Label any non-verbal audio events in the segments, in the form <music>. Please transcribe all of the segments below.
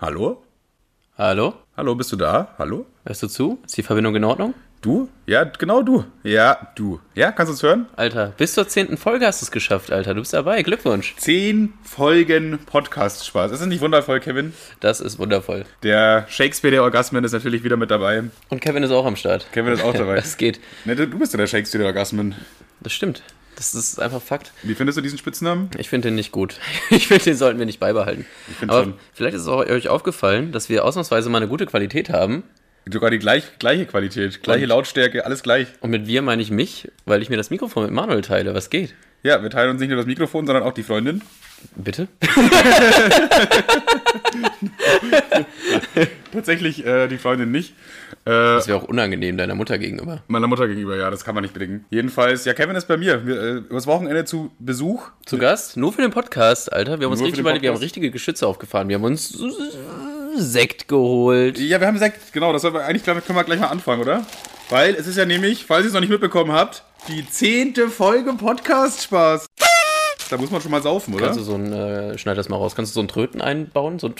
Hallo? Hallo? Hallo, bist du da? Hallo? Hörst du zu? Ist die Verbindung in Ordnung? Du? Ja, genau du. Ja, du. Ja, kannst du uns hören? Alter, bis zur zehnten Folge hast du es geschafft, Alter. Du bist dabei. Glückwunsch. Zehn Folgen Podcast-Spaß. Ist das nicht wundervoll, Kevin? Das ist wundervoll. Der Shakespeare der Orgasmen ist natürlich wieder mit dabei. Und Kevin ist auch am Start. Kevin ist auch dabei. <laughs> Das geht. Ne, du du bist ja der Shakespeare der Orgasmen. Das stimmt. Das ist einfach Fakt. Wie findest du diesen Spitznamen? Ich finde den nicht gut. <laughs> Ich finde, den sollten wir nicht beibehalten. find Aber schon. vielleicht ist es auch euch aufgefallen, dass wir ausnahmsweise mal eine gute Qualität haben. Sogar die gleich, gleiche Qualität, gleiche Und- Lautstärke, alles gleich. Und mit wir meine ich mich, weil ich mir das Mikrofon mit Manuel teile. Was geht? Ja, wir teilen uns nicht nur das Mikrofon, sondern auch die Freundin. Bitte? <laughs> Tatsächlich äh, die Freundin nicht. Äh, Das wäre auch unangenehm deiner Mutter gegenüber. meiner Mutter gegenüber, ja, das kann man nicht bedingen. Jedenfalls, ja, Kevin ist bei mir. Wir, äh, übers Wochenende zu Besuch. Zu Gast? Nur für den Podcast, Alter. Wir haben uns richtig überlegt, wir haben richtige Geschütze aufgefahren. Wir haben uns Sekt geholt. Ja, wir haben Sekt, genau, das wir, eigentlich können wir gleich mal anfangen, oder? Weil es ist ja nämlich, falls ihr es noch nicht mitbekommen habt, die zehnte Folge Podcast-Spaß. Da muss man schon mal saufen, oder? Kannst du so ein, äh, schneid das mal raus, kannst du so einen Tröten einbauen? So ein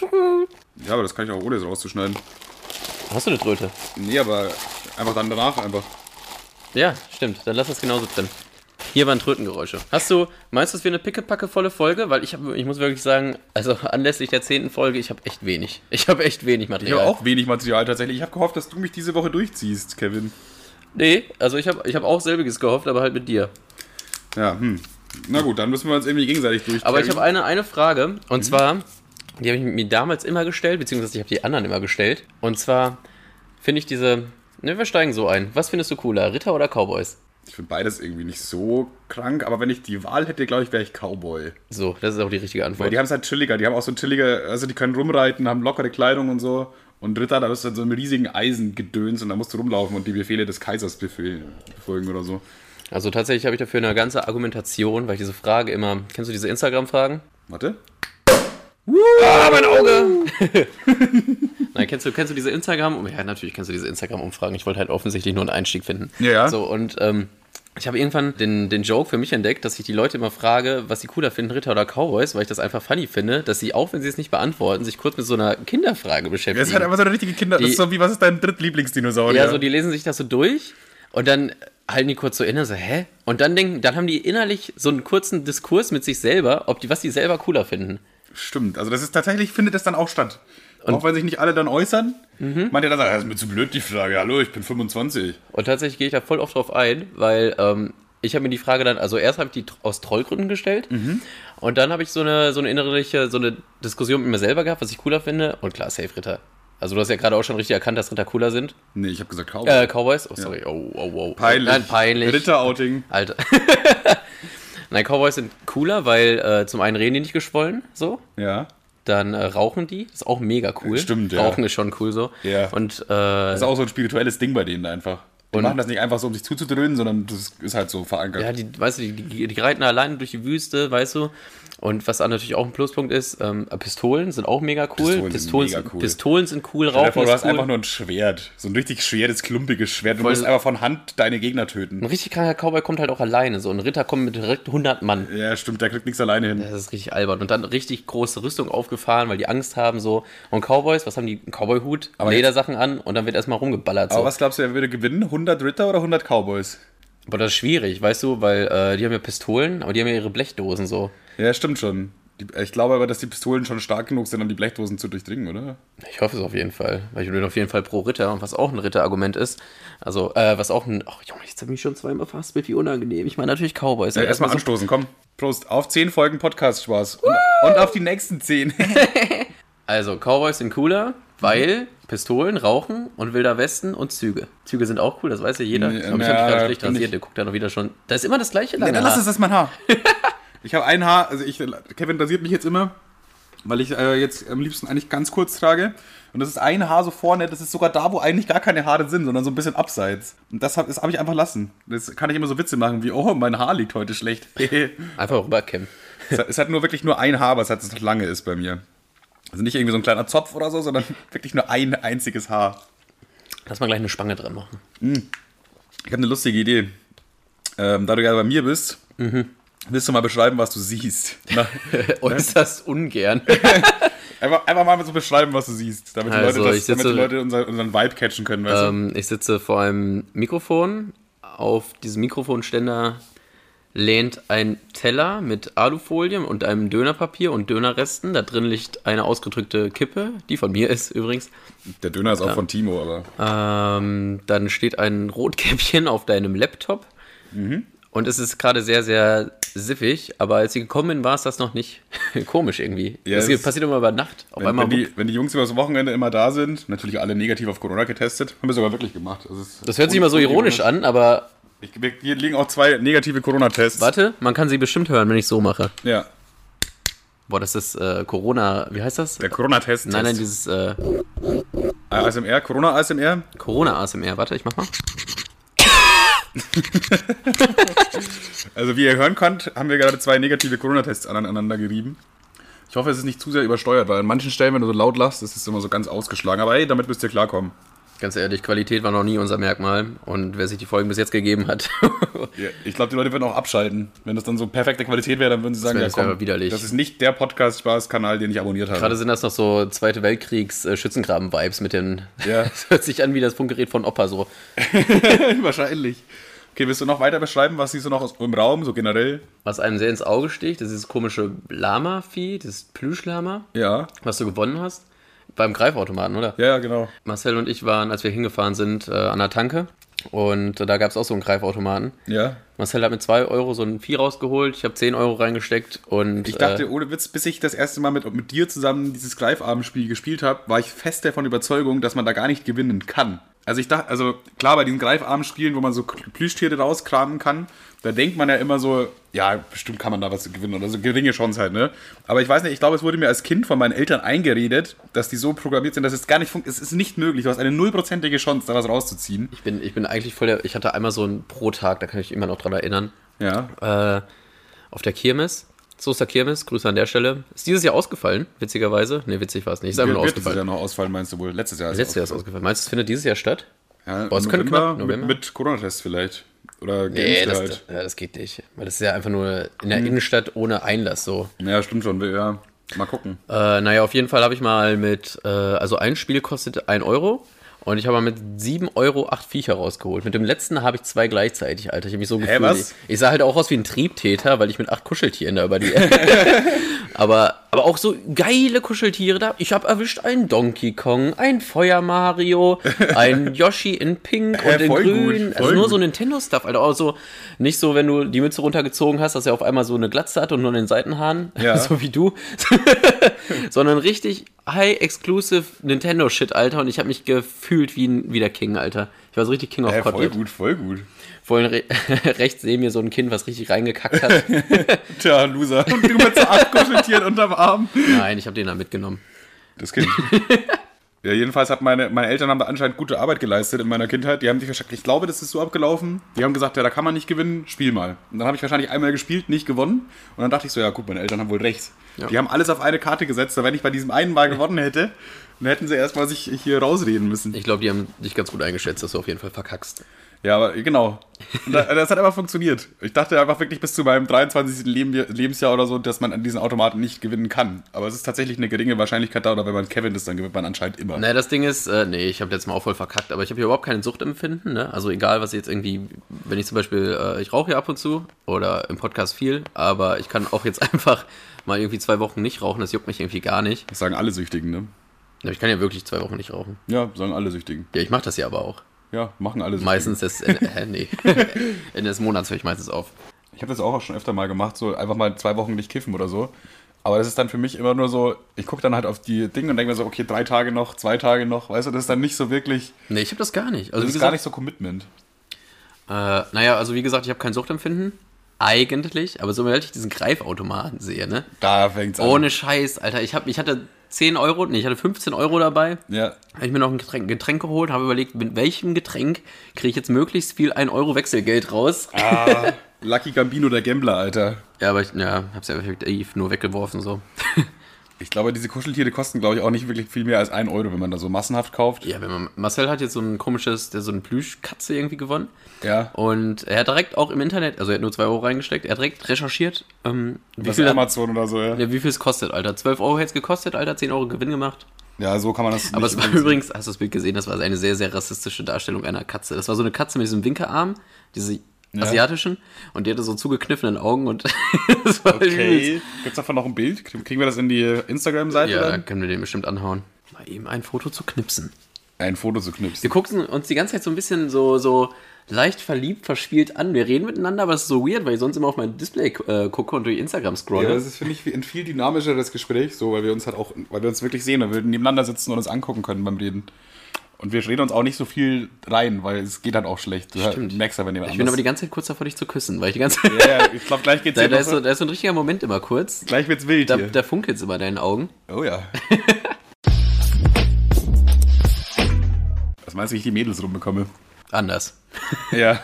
Ja, aber das kann ich auch ohne es rauszuschneiden. Hast du eine Tröte? Nee, aber einfach dann danach einfach. Ja, stimmt. Dann lass das genauso drin. Hier waren Trötengeräusche. Hast du, meinst du, es wäre eine pickepacke-volle Folge? Weil ich, hab, ich muss wirklich sagen, also anlässlich der zehnten Folge, ich habe echt wenig. Ich habe echt wenig Ich Material. habe auch wenig Material tatsächlich. Ich habe gehofft, dass du mich diese Woche durchziehst, Kevin. Nee, also ich habe ich hab auch selbiges gehofft, aber halt mit dir. Ja, hm. Na gut, dann müssen wir uns irgendwie gegenseitig durch. Aber ich habe eine, eine Frage, und zwar, die habe ich mir damals immer gestellt, beziehungsweise ich habe die anderen immer gestellt. Und zwar finde ich diese, ne, wir steigen so ein. Was findest du cooler, Ritter oder Cowboys? Ich finde beides irgendwie nicht so krank, aber wenn ich die Wahl hätte, glaube ich, wäre ich Cowboy. So, das ist auch die richtige Weil Antwort. die haben es halt chilliger, die haben auch so ein chilliger, also die können rumreiten, haben lockere Kleidung und so. Und Ritter, da bist du in so einem riesigen Eisengedöns und da musst du rumlaufen und die Befehle des Kaisers befolgen oder so. Also tatsächlich habe ich dafür eine ganze Argumentation, weil ich diese Frage immer, kennst du diese Instagram-Fragen? Warte. Ah, mein Auge! <laughs> <laughs> Nein, kennst du, kennst du diese Instagram? Ja, natürlich kennst du diese Instagram-Umfragen. Ich wollte halt offensichtlich nur einen Einstieg finden. Ja. So, und ähm, ich habe irgendwann den, den Joke für mich entdeckt, dass ich die Leute immer frage, was sie cooler finden, Ritter oder Cowboys, weil ich das einfach funny finde, dass sie, auch wenn sie es nicht beantworten, sich kurz mit so einer Kinderfrage beschäftigen. Das ist halt einfach so eine richtige Kinder. das Die- ist so wie, was ist dein Drittlieblingsdinosaurier? Ja, so die lesen sich das so durch und dann halten die kurz so inne, so, hä? Und dann denken, dann haben die innerlich so einen kurzen Diskurs mit sich selber, ob die, was die selber cooler finden. Stimmt. Also das ist tatsächlich, findet das dann auch statt. Auch wenn sich nicht alle dann äußern. Mhm. Manche dann sagen, das ist mir zu blöd, die Frage. Hallo, ich bin 25. Und tatsächlich gehe ich da voll oft drauf ein, weil ähm, ich habe mir die Frage dann, also erst habe ich die aus Trollgründen gestellt und dann habe ich so eine, so eine innerliche, so eine Diskussion mit mir selber gehabt, was ich cooler finde. Und klar, Safe Ritter. Also du hast ja gerade auch schon richtig erkannt, dass Ritter cooler sind. Nee, ich habe gesagt Cowboy. Äh, Cowboys? Oh, sorry. Oh, oh, oh. peinlich. Nein, peinlich. Ritter-Outing. Alter. <laughs> Nein, Cowboys sind cooler, weil äh, zum einen reden die nicht geschwollen, so. Ja. Dann äh, rauchen die, ist auch mega cool. Stimmt, ja. Rauchen ist schon cool so. Ja. Und äh, Das ist auch so ein spirituelles Ding bei denen einfach. Die Und- machen das nicht einfach so, um sich zuzudröhnen, sondern das ist halt so verankert. ja, die, weißt du, die, die, die reiten alleine durch die Wüste, weißt du. Und was dann natürlich auch ein Pluspunkt ist, ähm, Pistolen sind auch mega cool. Pistolen sind Pistolen, mega cool. Pistolen sind cool, Rauchen vor, du hast cool. einfach nur ein Schwert. So ein richtig schweres, klumpiges Schwert. Du Voll- musst einfach von Hand deine Gegner töten. ein richtig kranker Cowboy kommt halt auch alleine. So ein Ritter kommt mit direkt 100 Mann. Ja, stimmt, der kriegt nichts alleine hin. Das ist richtig albern. Und dann richtig große Rüstung aufgefahren, weil die Angst haben so. Und Cowboys, was haben die? Einen Cowboy-Hut, Ledersachen an und dann wird erstmal rumgeballert. So. Aber was glaubst du, wer würde gewinnen? 100 Ritter oder 100 Cowboys? Aber das ist schwierig, weißt du, weil äh, die haben ja Pistolen, aber die haben ja ihre Blechdosen so. Ja, stimmt schon. Ich glaube aber, dass die Pistolen schon stark genug sind, um die Blechdosen zu durchdringen, oder? Ich hoffe es auf jeden Fall, weil ich bin auf jeden Fall pro Ritter und was auch ein Ritterargument ist. Also, äh, was auch ein. Ach Junge, jetzt habe ich mich schon zweimal fast mit, wie unangenehm. Ich meine natürlich Cowboys. Ja, aber erstmal so, anstoßen, komm. Prost. Auf 10 Folgen Podcast-Spaß. Und, und auf die nächsten 10. <laughs> Also, Cowboys sind cooler, weil Pistolen, Rauchen und Wilder Westen und Züge. Züge sind auch cool, das weiß ja jeder. Nee, aber ich habe mich gerade schlecht rasiert, ich- der guckt da noch wieder schon. Da ist immer das gleiche Ja, lange dann lass es, das ist mein Haar. Ich habe ein Haar, also ich, Kevin rasiert mich jetzt immer, weil ich äh, jetzt am liebsten eigentlich ganz kurz trage. Und das ist ein Haar so vorne, das ist sogar da, wo eigentlich gar keine Haare sind, sondern so ein bisschen abseits. Und das habe hab ich einfach lassen. Das kann ich immer so Witze machen, wie, oh, mein Haar liegt heute schlecht. <laughs> Einfach rüberkämmen. es, es hat nur wirklich nur ein Haar, was halt so lange ist bei mir. Also nicht irgendwie so ein kleiner Zopf oder so, sondern <laughs> wirklich nur ein einziges Haar. Lass mal gleich eine Spange dran machen. Ich habe eine lustige Idee. Ähm, da du ja bei mir bist, willst du mal beschreiben, was du siehst? <laughs> Na, Äußerst ungern. <laughs> Einfach, einfach mal so beschreiben, was du siehst, damit die Also, Leute, das, damit sitze- die Leute unser, unseren Vibe catchen können, Ähm, ich sitze vor einem Mikrofon. Auf diesem Mikrofonständer lehnt ein Teller mit Alufolie und einem Dönerpapier und Dönerresten. Da drin liegt eine ausgedrückte Kippe, die von mir ist übrigens. Der Döner ist auch von Timo, aber. Ähm, dann steht ein Rotkäppchen auf deinem Laptop. Mhm. Und es ist gerade sehr, sehr siffig. Aber als sie gekommen bin, war es das noch nicht <laughs> komisch irgendwie. Ja, das es- passiert immer über Nacht. Auf Wenn, einmal wenn, die, wenn die Jungs übers Wochenende immer da sind, natürlich alle negativ auf Corona getestet, haben wir sogar wirklich gemacht. Das, das hört sich immer so ironisch an, aber Ich, wir, hier liegen auch zwei negative Corona-Tests. warte, man kann sie bestimmt hören, wenn ich so mache. Ja, Boah, das ist äh, Corona, wie heißt das? der Corona-Test. Nein, nein, dieses äh, ASMR, Corona-ASMR. Corona-ASMR. Warte, ich mach mal. <laughs> Also wie ihr hören könnt, haben wir gerade zwei negative Corona-Tests aneinander gerieben. Ich hoffe, es ist nicht zu sehr übersteuert, weil an manchen Stellen, wenn du so laut lachst, ist es immer so ganz ausgeschlagen. Aber hey, damit müsst ihr klarkommen. Ganz ehrlich, Qualität war noch nie unser Merkmal. Und wer sich die Folgen bis jetzt gegeben hat, <laughs> Ja, ich glaube, die Leute würden auch abschalten. Wenn das dann so perfekte Qualität wäre, dann würden sie sagen, ja das wär komm, widerlich. das ist nicht der Podcast-Spaß-Kanal, den ich abonniert habe. gerade sind das noch so Zweite Weltkriegs-Schützengraben-Vibes mit den. Ja. <laughs> Das hört sich an wie das Funkgerät von Opa so. <laughs> Wahrscheinlich. Okay, willst du noch weiter beschreiben, was siehst du noch aus- im Raum, so generell? Was einem sehr ins Auge sticht, das ist dieses komische Lama-Vieh, dieses Plüschlama, Ja. was du gewonnen hast. Beim Greifautomaten, oder? Ja, ja, genau. Marcel und ich waren, als wir hingefahren sind, äh, an der Tanke. Und äh, da gab es auch so einen Greifautomaten. Ja. Marcel hat mit 2 Euro so ein Vieh rausgeholt, ich habe 10 Euro reingesteckt und Ich dachte, äh, ohne Witz, bis ich das erste Mal mit, mit dir zusammen dieses Greifarmspiel gespielt habe, war ich fest davon Überzeugung, dass man da gar nicht gewinnen kann. Also ich dachte, also klar, bei diesen Greifarmspielen, wo man so Plüschtiere rauskramen kann, da denkt man ja immer so, ja, bestimmt kann man da was gewinnen oder so geringe Chance halt, ne? Aber ich weiß nicht, ich glaube, es wurde mir als Kind von meinen Eltern eingeredet, dass die so programmiert sind, dass es gar nicht funktioniert. Es ist nicht möglich, du hast eine nullprozentige Chance, da was rauszuziehen. ich bin, ich bin eigentlich voll der, ich hatte einmal so einen Pro-Tag, da kann ich immer noch dran erinnern, Ja. äh, auf der Kirmes, Soester Kirmes, Grüße an der Stelle. Ist dieses Jahr ausgefallen, witzigerweise. Ne, witzig war es nicht, ist einfach Wird nur wird dieses Jahr ausgefallen. noch ausfallen, meinst du wohl? Letztes Jahr Letztes Jahr ist ausgefallen. Meinst du, es findet dieses Jahr statt? Ja, Boah, es könnte knapp, mit, November. mit Corona-Test vielleicht. Oder Nee, das, halt. ja, das geht nicht. Weil das ist ja einfach nur in Hm. der Innenstadt ohne Einlass so. Ja, stimmt schon. Ja, mal gucken. Äh, naja, auf jeden Fall habe ich mal mit, äh, also ein Spiel kostet 1 Euro und ich habe mal mit 7 Euro 8 Viecher rausgeholt. Mit dem letzten habe ich zwei gleichzeitig, Alter. Ich habe mich so gefühlt. was? Ich, sah halt auch aus wie ein Triebtäter, weil ich mit acht Kuscheltieren da über die. <laughs> <laughs> aber, aber auch so geile Kuscheltiere da. Ich habe erwischt einen Donkey Kong, ein Feuer Mario, <laughs> ein Yoshi in Pink und in voll gut, Grün. voll also nur gut. so Nintendo-Stuff, Alter. Auch so, nicht so, wenn du die Mütze runtergezogen hast, dass er auf einmal so eine Glatze hat und nur den Seitenhahn. Ja. so wie du. <laughs> Sondern richtig high-exclusive Nintendo-Shit, Alter. Und ich habe mich gefühlt wie, ein, wie der King, Alter. Ich war so richtig King of Ja, voll gut, voll gut. Vorhin re <laughs> rechts neben mir so ein Kind, was richtig reingekackt hat. <laughs> Tja, Loser. Und du mit so acht Kuscheltieren unterm Arm. Nein, ich habe den da mitgenommen. Das Kind. Ja, jedenfalls hat meine, meine Eltern haben da anscheinend gute Arbeit geleistet in meiner Kindheit. Die haben sich wahrscheinlich, ich glaube, das ist so abgelaufen. Die haben gesagt, ja, da kann man nicht gewinnen, spiel mal. Und dann habe ich wahrscheinlich einmal gespielt, nicht gewonnen. Und dann dachte ich so, ja, gut, meine Eltern haben wohl recht. Ja. Die haben alles auf eine Karte gesetzt. Da wenn ich bei diesem einen Mal gewonnen hätte, dann hätten sie erstmal sich hier rausreden müssen. Ich glaube, die haben dich ganz gut eingeschätzt, dass du auf jeden Fall verkackst. Ja, aber genau. Das hat einfach funktioniert. Ich dachte einfach wirklich bis zu meinem 23. Leben, Lebensjahr oder so, dass man an diesen Automaten nicht gewinnen kann. Aber es ist tatsächlich eine geringe Wahrscheinlichkeit da, oder wenn man Kevin ist, dann gewinnt man anscheinend immer. Naja, das Ding ist, äh, nee, ich habe letztes Mal auch voll verkackt, aber ich habe hier überhaupt kein Suchtempfinden, ne? Also egal, was jetzt irgendwie, wenn ich zum Beispiel, äh, ich rauche ja ab und zu oder im Podcast viel, aber ich kann auch jetzt <laughs> einfach mal irgendwie zwei Wochen nicht rauchen, das juckt mich irgendwie gar nicht. Das sagen alle Süchtigen, ne? Ja, Ich kann ja wirklich zwei Wochen nicht rauchen. Ja, sagen alle Süchtigen. Ja, ich mache das ja aber auch. Ja, machen alle Süchtigen. Meistens das, äh, hä, nee. <laughs> Ende des Monats höre ich meistens auf. Ich habe das auch schon öfter mal gemacht, so einfach mal zwei Wochen nicht kiffen oder so. Aber das ist dann für mich immer nur so, ich gucke dann halt auf die Dinge und denke mir so, okay, drei Tage noch, zwei Tage noch, weißt du, das ist dann nicht so wirklich, Nee, ich habe das gar nicht. Also das ist gar gesagt, nicht so Commitment. äh, naja, also wie gesagt, ich habe kein Suchtempfinden. Eigentlich, aber sobald ich diesen Greifautomaten sehe, ne? Da fängt's an. Ohne Scheiß, Alter. Ich, hab, ich hatte 10 Euro, nee, ich hatte 15 Euro dabei. Ja, Habe ich mir noch ein Getränk, Getränk geholt, habe überlegt, mit welchem Getränk kriege ich jetzt möglichst viel 1 Euro Wechselgeld raus. ah, Lucky Gambino, der Gambler, Alter. Ja, aber ich ja, hab's ja nur weggeworfen so. <laughs> Ich glaube, diese Kuscheltiere kosten, glaube ich, auch nicht wirklich viel mehr als 1 Euro, wenn man da so massenhaft kauft. Ja, wenn man, Marcel hat jetzt so ein komisches, der so eine Plüschkatze irgendwie gewonnen. Ja. Und er hat direkt auch im Internet, also er hat nur 2 Euro reingesteckt, er hat direkt recherchiert, ähm, wie, viel, Amazon oder so, ja. ja, wie viel es kostet, Alter. 12 Euro hätte es gekostet, Alter, 10 Euro Gewinn gemacht. Ja, so kann man das Aber es war übrigens, hast du das Bild gesehen, das war eine sehr, sehr rassistische Darstellung einer Katze. Das war so eine Katze mit diesem Winkearm, diese asiatischen, und die hatte so zugekniffenen Augen und <laughs> das war. Okay. Gibt es davon noch ein Bild? Kriegen wir das in die Instagram-Seite Ja, dann? können wir den bestimmt anhauen. Mal eben ein Foto zu knipsen. Ein Foto zu knipsen. Wir gucken uns die ganze Zeit so ein bisschen so, so leicht verliebt, verspielt an. Wir reden miteinander, aber es ist so weird, weil ich sonst immer auf mein Display äh, gucke und durch Instagram Ja, scrolle. das ist, finde ich, ein viel dynamischeres Gespräch, so, weil wir uns halt auch, weil wir uns wirklich sehen, weil wir nebeneinander sitzen und uns angucken können beim Reden. Und wir reden uns auch nicht so viel rein, weil es geht dann auch schlecht. Du Stimmt. merkst wenn jemand ich bin aber die ganze Zeit kurz davor, dich zu küssen, weil ich die ganze Zeit. Ja, ja, ich glaube, gleich <laughs> geht's Da, da, ist so, da ist so ein richtiger Moment immer kurz. Gleich wird's wild Da, hier. da funkelt es immer in deinen Augen. Oh ja. <laughs> Was meinst du, wie ich die Mädels rumbekomme? Anders. <laughs> Ja.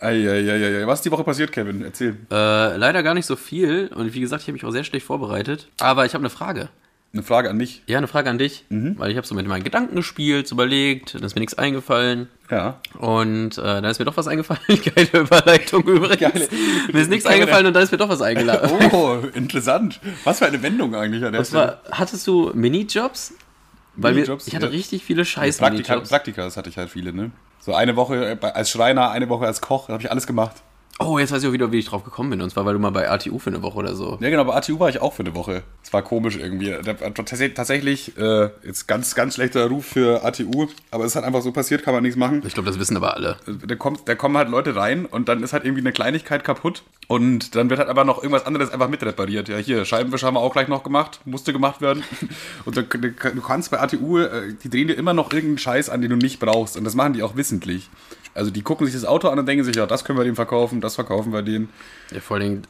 Eieieiei. Was ist die Woche passiert, Kevin? Erzähl. Äh, leider gar nicht so viel. Und wie gesagt, ich habe mich auch sehr schlecht vorbereitet. Aber ich habe eine Frage. Eine Frage an mich. Ja, eine Frage an dich. Mhm. Weil ich habe so mit meinen Gedanken gespielt, so überlegt, dann ist mir nichts eingefallen. Ja. Und äh, dann ist mir doch was eingefallen. <laughs> Geile Überleitung übrigens. Geile. Mir ist nichts Geile. eingefallen und dann ist mir doch was eingefallen. <laughs> Oh, interessant. Was für eine Wendung eigentlich an der zwar, hattest du Minijobs? Weil Minijobs, wir, ich hatte ja. richtig viele scheiß Praktika, Minijobs. Praktika, das hatte ich halt viele, ne? So eine Woche als Schreiner, eine Woche als Koch, da habe ich alles gemacht. Oh, jetzt weiß ich auch wieder, wie ich drauf gekommen bin. Und zwar, weil du mal bei ATU für eine Woche oder so. Ja, genau, bei ATU war ich auch für eine Woche. Es war komisch irgendwie. Tats- Tatsächlich, äh, jetzt ganz, ganz schlechter Ruf für ATU, aber es ist halt einfach so passiert, kann man nichts machen. Ich glaube, das wissen aber alle. Da, kommt, da kommen halt Leute rein und dann ist halt irgendwie eine Kleinigkeit kaputt und dann wird halt aber noch irgendwas anderes einfach mitrepariert. Ja, hier, Scheibenwischer haben wir auch gleich noch gemacht, musste gemacht werden. <laughs> Und da, du kannst bei ATU, äh, die drehen dir immer noch irgendeinen Scheiß an, den du nicht brauchst und das machen die auch wissentlich. Also die gucken sich das Auto an und denken sich, ja, das können wir dem verkaufen, das verkaufen wir denen. Ja, vor allem,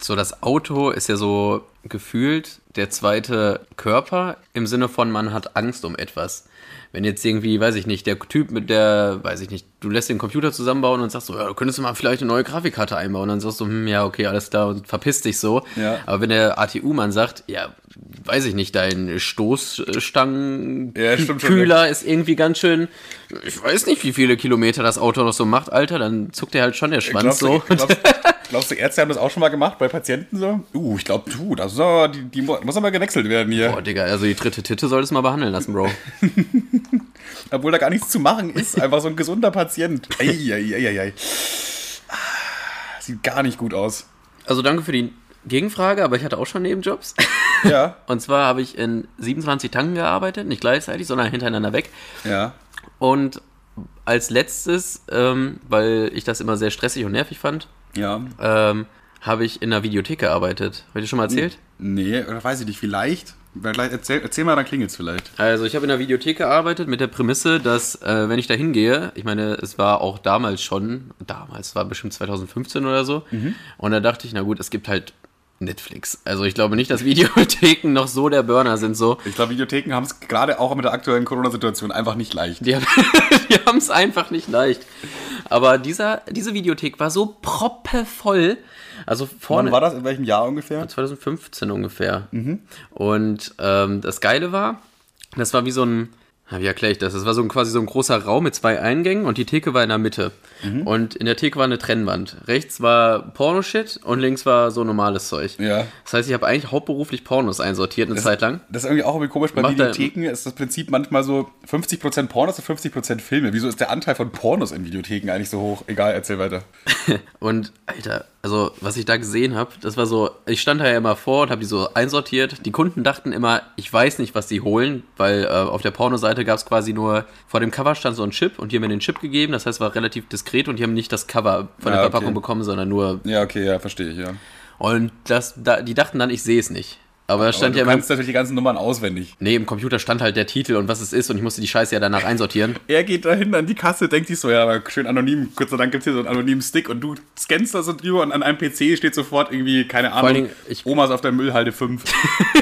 so das Auto ist ja so gefühlt der zweite Körper im Sinne von, man hat Angst um etwas. Wenn jetzt irgendwie, weiß ich nicht, der Typ mit der, weiß ich nicht, du lässt den Computer zusammenbauen und sagst so, ja, du könntest du mal vielleicht eine neue Grafikkarte einbauen. Und dann sagst du, hm, ja, okay, alles klar und verpiss dich so. Ja. Aber wenn der ATU-Mann sagt, ja, weiß ich nicht, dein Stoßstangenkühler Ja, ist irgendwie ganz schön, ich weiß nicht, wie viele Kilometer das Auto noch so macht, Alter, dann zuckt er halt schon der Schwanz Glaubst du, so. glaubst, <laughs> glaubst du, Ärzte haben das auch schon mal gemacht bei Patienten so? Uh, ich glaube, du, das ist aber, die, die mu- muss aber gewechselt werden hier. Boah, Digga, also die dritte Titte solltest du mal behandeln lassen, Bro. <laughs> Obwohl da gar nichts zu machen ist. Einfach so ein gesunder Patient. Eieieiei. Ah, Sieht gar nicht gut aus. Also danke für die Gegenfrage, aber ich hatte auch schon Nebenjobs. <laughs> Ja. Und zwar habe ich in 27 Tanken gearbeitet, nicht gleichzeitig, sondern hintereinander weg. Ja. Und als letztes, ähm, weil ich das immer sehr stressig und nervig fand, Ja. ähm, habe ich in einer Videothek gearbeitet. Habe ich dir schon mal erzählt? Nee, oder weiß ich nicht, vielleicht. Erzähl, erzähl mal, dann klingelt's vielleicht. Also ich habe in der Videothek gearbeitet mit der Prämisse, dass äh, wenn ich da hingehe, ich meine, es war auch damals schon, damals war bestimmt 2015 oder so, und da dachte ich, na gut, es gibt halt Netflix. Also ich glaube nicht, dass Videotheken noch so der Burner sind, so. Ich glaube, Videotheken haben es gerade auch mit der aktuellen Corona-Situation einfach nicht leicht. Die, haben- <laughs> die haben es einfach nicht leicht. Aber dieser, diese Videothek war so proppevoll. Also vorne. Wann war das? In welchem Jahr ungefähr? 2015 ungefähr. Und ähm, das Geile war, das war wie so ein, wie erkläre ich das? Das war so ein, quasi so ein großer Raum mit zwei Eingängen und die Theke war in der Mitte. Und in der Theke war eine Trennwand. Rechts war Pornoshit und links war so normales Zeug. Ja. Das heißt, ich habe eigentlich hauptberuflich Pornos einsortiert eine Zeit lang. Das ist irgendwie auch irgendwie komisch. Bei Videotheken ist das Prinzip manchmal so 50% Pornos und 50% Filme. Wieso ist der Anteil von Pornos in Videotheken eigentlich so hoch? Egal, erzähl weiter. <laughs> Und Alter, also was ich da gesehen habe, das war so, ich stand da ja immer vor und habe die so einsortiert. Die Kunden dachten immer, ich weiß nicht, was sie holen, weil äh, auf der Pornoseite gab es quasi nur, vor dem Cover stand so ein Chip und die haben mir den Chip gegeben, das heißt, es war relativ diskret und die haben nicht das Cover von der Ah, okay. Verpackung bekommen, sondern nur, Ja, okay, ja, verstehe ich, ja. und das, da, die dachten dann, ich sehe es nicht. Aber da Aber stand du ja immer, kannst natürlich die ganzen Nummern auswendig. nee, im Computer stand halt der Titel und was es ist und ich musste die Scheiße ja danach einsortieren. <laughs> Er geht dahin an die Kasse, denkt sich so, ja, aber schön anonym. Gott sei Dank gibt es hier so einen anonymen Stick und du scannst da so drüber und an einem PC steht sofort irgendwie, keine Ahnung, Dingen, ich- Omas auf der Müllhalde 5. <laughs>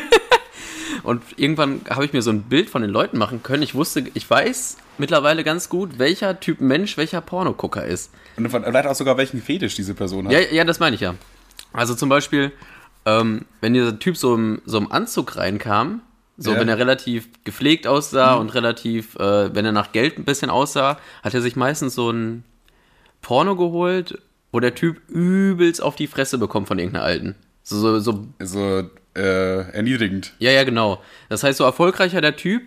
<laughs> Und irgendwann habe ich mir so ein Bild von den Leuten machen können. Ich wusste, ich weiß mittlerweile ganz gut, welcher Typ Mensch welcher Pornogucker ist. Und vielleicht auch sogar welchen Fetisch diese Person hat. Ja, ja, das meine ich ja. Also zum Beispiel, ähm, wenn dieser Typ so im, so im Anzug reinkam, so Ja. wenn er relativ gepflegt aussah und relativ, äh, wenn er nach Geld ein bisschen aussah, hat er sich meistens so ein Porno geholt, wo der Typ übelst auf die Fresse bekommt von irgendeiner Alten. So, so, so So äh, erniedrigend. ja, ja, genau. Das heißt, so erfolgreicher der Typ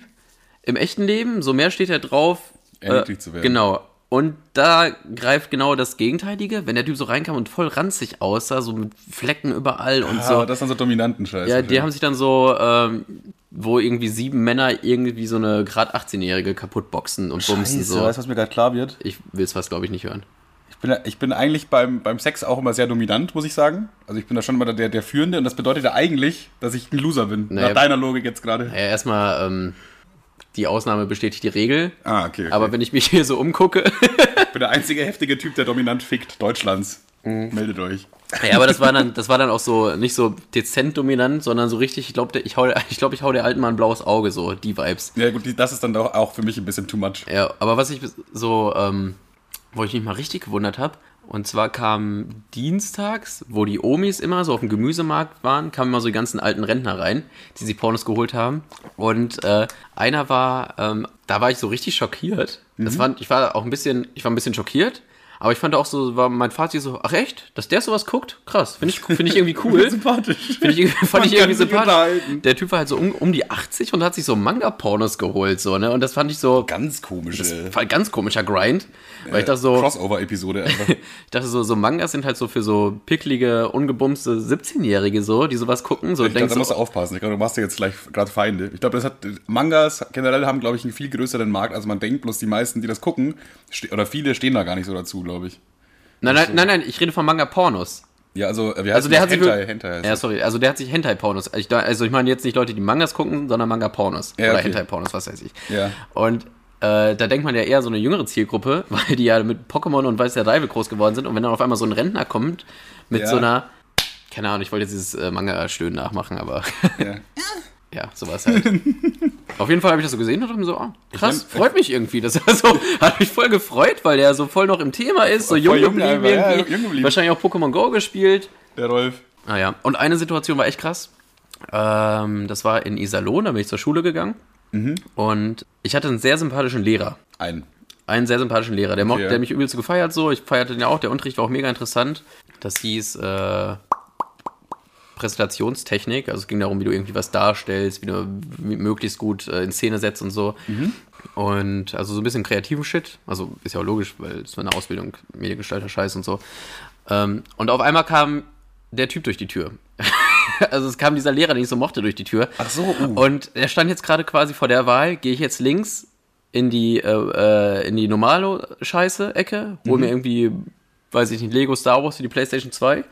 im echten Leben, so mehr steht er drauf. Erniedrigt zu werden. Genau. Und da greift genau das Gegenteilige, wenn der Typ so reinkam und voll ranzig aussah, so mit Flecken überall und Ah, so. das sind so dominanten Scheiße. Ja, die haben sich dann so, ähm, wo irgendwie sieben Männer irgendwie so eine gerade 18-Jährige kaputtboxen und bumsen so. weißt du, was mir gerade klar wird? Ich will es fast, glaube ich, nicht hören. Ich bin, ich bin eigentlich beim, beim Sex auch immer sehr dominant, muss ich sagen. Also ich bin da schon immer der, der Führende und das bedeutet ja eigentlich, dass ich ein Loser bin. Naja. Nach deiner Logik jetzt gerade. Ja, erstmal, ähm, die Ausnahme bestätigt die Regel. Ah, okay. okay. Aber wenn ich mich hier so umgucke, <laughs> ich bin der einzige heftige Typ, der dominant fickt Deutschlands. Mhm. Meldet euch. Ja, aber das war dann, <laughs> das war dann auch so nicht so dezent dominant, sondern so richtig, ich glaube, ich hau, ich glaube, ich hau der alten Mal ein blaues Auge, so die Vibes. Ja gut, das ist dann doch auch für mich ein bisschen too much. Ja, aber was ich so, ähm, wo ich mich mal richtig gewundert habe, und zwar kam dienstags, wo die Omis immer so auf dem Gemüsemarkt waren, kamen immer so die ganzen alten Rentner rein, die sich Pornos geholt haben. Und äh, einer war, ähm, da war ich so richtig schockiert. Das fand, ich war auch ein bisschen, ich war ein bisschen schockiert. Aber ich fand auch so, war mein Fazit so, ach echt, dass der sowas guckt? Krass, finde ich, finde ich irgendwie cool. <laughs> Sympathisch. Finde ich, fand Man ich irgendwie sympathisch. Der Typ war halt so um, um die 80 und hat sich so Manga-Pornos geholt, so, ne? Und das fand ich so, Ganz komische ganz komischer Grind. Weil ich dachte so, Crossover-Episode einfach. <laughs> ich dachte so, so Mangas sind halt so für so picklige, ungebumste 17-Jährige so, die sowas gucken. So Ich glaube, denkst da musst du aufpassen. Ich glaube, du machst dir jetzt gleich gerade Feinde. Ich glaube, das hat Mangas generell haben, glaube ich, einen viel größeren Markt, als man denkt. Bloß die meisten, die das gucken, oder viele stehen da gar nicht so dazu, glaube ich. nein, nein, nein, nein, ich rede von Manga-Pornos. Ja, also, äh, heißt Also der hat sich Hentai, wirklich- Hentai heißt Ja, sorry, also der hat sich Hentai-Pornos. Ich, da- also ich meine jetzt nicht Leute, die Mangas gucken, sondern Manga-Pornos. Ja, Oder okay. Hentai-Pornos, was weiß ich. Ja. Und äh, da denkt man ja eher so eine jüngere Zielgruppe, <laughs> weil die ja mit Pokémon und weiß der Reibe groß geworden sind. Und wenn dann auf einmal so ein Rentner kommt mit Ja. so einer, keine Ahnung, ich wollte jetzt dieses äh, Manga-Stöhnen nachmachen, aber Ja. <laughs> ja, sowas halt. <laughs> auf jeden Fall habe ich das so gesehen und dachte mir so, ah, krass, Ich mein- freut mich irgendwie. Das war <laughs> so, hat mich voll gefreut, weil der so voll noch im Thema ist, so jung jung geblieben ja, irgendwie. Wahrscheinlich auch Pokémon Go gespielt. Der Rolf. Naja, und eine Situation war echt krass. Ähm, das war in Iserlohn, da bin ich zur Schule gegangen. Mhm. Und ich hatte einen sehr sympathischen Lehrer. Ein. Einen sehr sympathischen Lehrer. Der, mochte, ja. der mich übelst gefeiert so. Ich feierte den auch. Der Unterricht war auch mega interessant. Das hieß äh, Präsentationstechnik. Also es ging darum, wie du irgendwie was darstellst, wie du möglichst gut äh, in Szene setzt und so. Und also so ein bisschen kreativen Shit. Also ist ja auch logisch, weil es war eine Ausbildung, Mediengestalter Scheiß und so. Ähm, und auf einmal kam der Typ durch die Tür. <laughs> also es kam dieser Lehrer, den ich so mochte, durch die Tür. Ach so, uh. Und er stand jetzt gerade quasi vor der Wahl, gehe ich jetzt links in die, äh, äh, in die Normalo-Scheiße-Ecke, hol Mhm. mir irgendwie, weiß ich nicht, Lego Star Wars für die Playstation 2,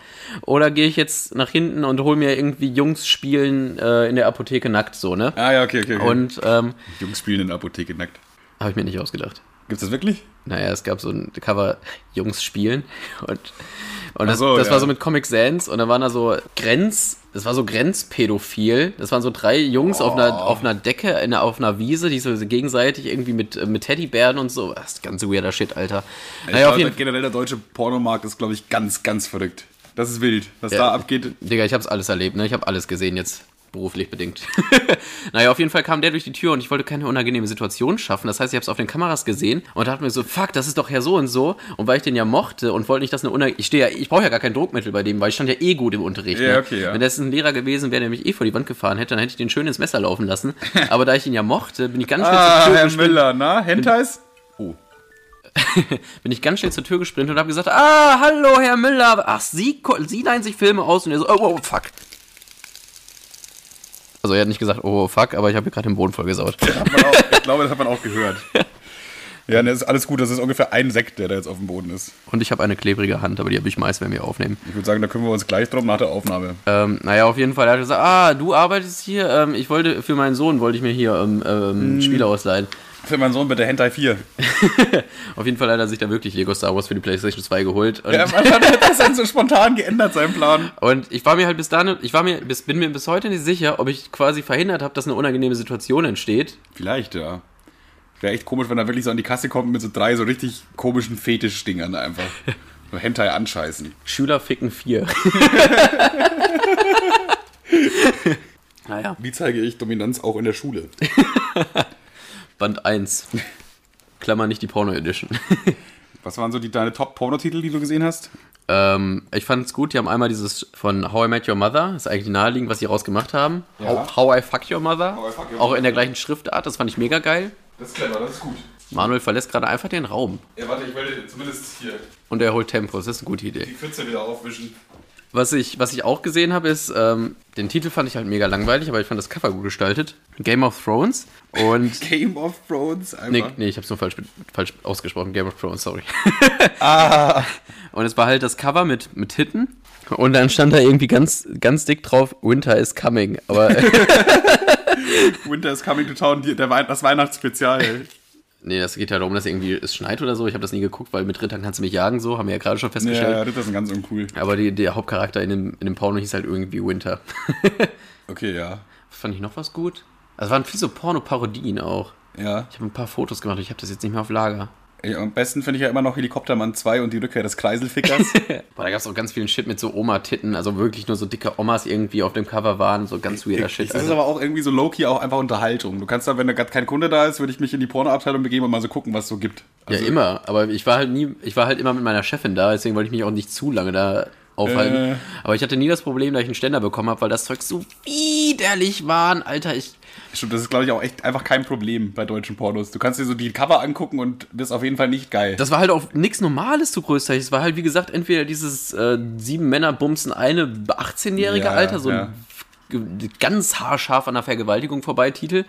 oder gehe ich jetzt nach hinten und hol mir irgendwie Jungs spielen äh, in der Apotheke nackt, so, ne? Ah ja, okay, okay. okay. Und ähm, Jungs spielen in der Apotheke nackt. habe ich mir nicht ausgedacht. Gibt's das wirklich? Naja, es gab so ein Cover Jungs spielen und, und das, so, das ja. war so mit Comic Sans und da waren da so Grenz, das war so grenzpädophil. Das waren so drei Jungs auf, einer, auf einer Decke, in einer, auf einer Wiese, die so gegenseitig irgendwie mit, mit Teddybären und so. Das ist ganz weirder Shit, Alter. Ich Naja, glaube, generell der deutsche Pornomarkt ist, glaube ich, ganz, ganz verrückt. Das ist wild. Was Ja. da abgeht. Digga, ich hab's alles erlebt, ne? Ich habe alles gesehen jetzt. Beruflich bedingt. <laughs> naja, auf jeden Fall kam der durch die Tür und ich wollte keine unangenehme Situation schaffen. Das heißt, ich habe es auf den Kameras gesehen und dachte mir so, fuck, das ist doch ja so und so. Und weil ich den ja mochte und wollte nicht, dass eine Unang ich stehe ja, ich brauche ja gar kein Druckmittel bei dem, weil ich stand ja eh gut im Unterricht. Ja, ne? okay, ja. Wenn das ein Lehrer gewesen wäre, der mich eh vor die Wand gefahren hätte, dann hätte ich den schön ins Messer laufen lassen. <laughs> Aber da ich ihn ja mochte, bin ich ganz schnell Ah, zur Tür Herr gesprintet. Müller, na? Hentais? Oh. <laughs> Bin ich ganz schnell zur Tür gesprintet und habe gesagt, ah, hallo, Herr Müller. Ach, Sie, Sie leihen sich Filme aus. Und er so, oh, oh, fuck. Also er hat nicht gesagt, oh, fuck, aber ich habe gerade den Boden vollgesaut. Ich glaube, das hat man auch gehört. <laughs> Ja, ne, ist alles gut. Das ist ungefähr ein Sekt, der da jetzt auf dem Boden ist. Und ich habe eine klebrige Hand, aber die habe ich meist, wenn wir aufnehmen. Ich würde sagen, da kümmern wir uns gleich drum nach der Aufnahme. Ähm, naja, auf jeden Fall. Er hat gesagt, ah, du arbeitest hier. Ähm, ich wollte, für meinen Sohn wollte ich mir hier ähm, ähm, Spiele ausleihen. Für meinen Sohn bitte Hentai 4. <laughs> Auf jeden Fall hat er sich da wirklich Lego Star Wars für die Playstation 2 geholt. Und, Ja, man hat das dann so spontan geändert, seinen Plan. und ich war mir halt bis dahin, ich war mir, bis, bin mir bis heute nicht sicher, ob ich quasi verhindert habe, dass eine unangenehme Situation entsteht. Vielleicht, ja. Wäre echt komisch, wenn er wirklich so an die Kasse kommt mit so drei so richtig komischen Fetischdingern einfach. <laughs> So Hentai anscheißen. Schüler ficken 4. <laughs> Naja, Wie zeige ich Dominanz auch in der Schule? Band 1. Klammer nicht die Porno Edition. <laughs> Was waren so die, deine Top-Pornotitel, die du gesehen hast? ähm, ich fand es gut, die haben einmal dieses von How I Met Your Mother, das ist eigentlich naheliegend, was sie rausgemacht haben. Ja. How, How I Fuck Your Mother, Fuck Your auch in der gleichen Schriftart, das fand ich mega geil. Das ist clever, das ist gut. Manuel verlässt gerade einfach den Raum Ja, warte, ich wollte zumindest hier und er holt Tempo, das ist eine gute Idee. die Pfütze wieder aufwischen. Was ich, was ich auch gesehen habe, ist, ähm, den Titel fand ich halt mega langweilig, aber ich fand das Cover gut gestaltet. Game of Thrones und <laughs> Game of Thrones, Nee, einfach. nee, ich hab's nur falsch, falsch ausgesprochen. Game of Thrones, sorry. <laughs> Ah, Und es war halt das Cover mit, mit Hitten. Und dann stand da irgendwie ganz, ganz dick drauf, Winter is coming. Aber <laughs> Winter is coming to town, die, der das Weihnachtsspezial. Nee, das geht ja darum, dass irgendwie es schneit oder so. Ich habe das nie geguckt, weil mit Rittern kannst du mich jagen, so, haben wir ja gerade schon festgestellt. Ja, das ist ganz uncool. Aber die, der Hauptcharakter in dem, in dem Porno hieß halt irgendwie Winter. <laughs> Okay, ja. Fand ich noch was gut? Also waren viel so Porno-Parodien auch. Ja. Ich habe ein paar Fotos gemacht, ich habe das jetzt nicht mehr auf Lager. Ey, am besten finde ich ja immer noch Helikoptermann 2 und die Rückkehr des Kreiselfickers. <laughs> Boah, da gab es auch ganz vielen Shit mit so Oma-Titten, also wirklich nur so dicke Omas irgendwie auf dem Cover waren, so ganz weirder Shit. Das ist Alter. aber auch irgendwie so low-key auch einfach Unterhaltung. Du kannst da, wenn da gerade kein Kunde da ist, würde ich mich in die Pornoabteilung begeben und mal so gucken, was es so gibt. Also, ja, immer. Aber ich war halt nie, ich war halt immer mit meiner Chefin da, deswegen wollte ich mich auch nicht zu lange da aufhalten. Äh. Aber ich hatte nie das Problem, dass ich einen Ständer bekommen habe, weil das Zeug so widerlich waren. Alter, ich. Stimmt, das ist, glaube ich, auch echt einfach kein Problem bei deutschen Pornos. Du kannst dir so die Cover angucken und das ist auf jeden Fall nicht geil. Das war halt auch nichts Normales zu größtenteils. Es war halt, wie gesagt, entweder dieses äh, sieben Männer bumsen eine 18-jährige Ja, Alter, so ja. ein ganz haarscharf an der Vergewaltigung vorbei Titel.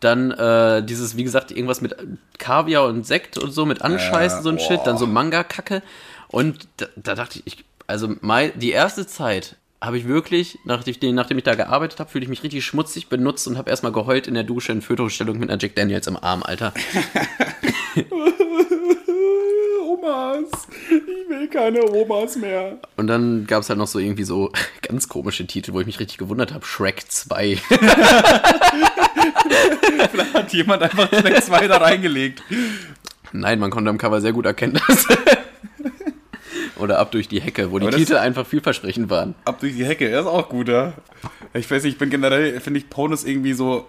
Dann äh, dieses, wie gesagt, irgendwas mit Kaviar und Sekt und so, mit Anscheißen, Äh, so ein boah. Shit, dann so Manga-Kacke. Und da, da dachte ich, ich, also mei- die erste Zeit habe ich wirklich, nachdem ich, nachdem ich da gearbeitet habe, fühle ich mich richtig schmutzig benutzt und habe erstmal geheult in der Dusche in Fötostellung mit einer Jack Daniels im Arm, Alter. <laughs> Omas. Ich will keine Omas mehr. Und dann gab es halt noch so irgendwie so <laughs> ganz komische Titel, wo ich mich richtig gewundert habe. Shrek 2. Hat jemand einfach Shrek 2 da reingelegt. Nein, man konnte am Cover sehr gut erkennen, dass. Oder ab durch die Hecke, wo die Aber das- Titel einfach vielversprechend waren. Ab durch die Hecke, er ist auch gut, ja. Ich weiß nicht, ich bin generell, finde ich Pornos irgendwie so,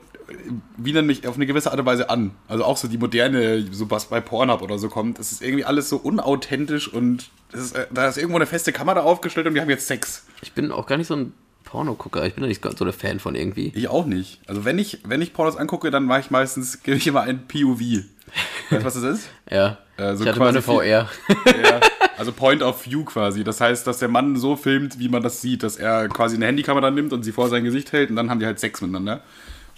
widern mich auf eine gewisse Art und Weise an. Also auch so die moderne, so was bei Pornhub oder so kommt, es ist irgendwie alles so unauthentisch und ist, äh, da ist irgendwo eine feste Kamera aufgestellt und wir haben jetzt Sex. Ich bin auch gar nicht so ein Pornogucker. Ich bin da nicht so der Fan von irgendwie. Ich auch nicht. Also wenn ich, wenn ich Pornos angucke, dann mache ich meistens, gebe ich immer ein POV. Weißt du, was das ist? <laughs> Ja. Äh, so ich hatte mal eine VR. Ja, also Point of View quasi. Das heißt, dass der Mann so filmt, wie man das sieht, dass er quasi eine Handykamera nimmt und sie vor sein Gesicht hält und dann haben die halt Sex miteinander.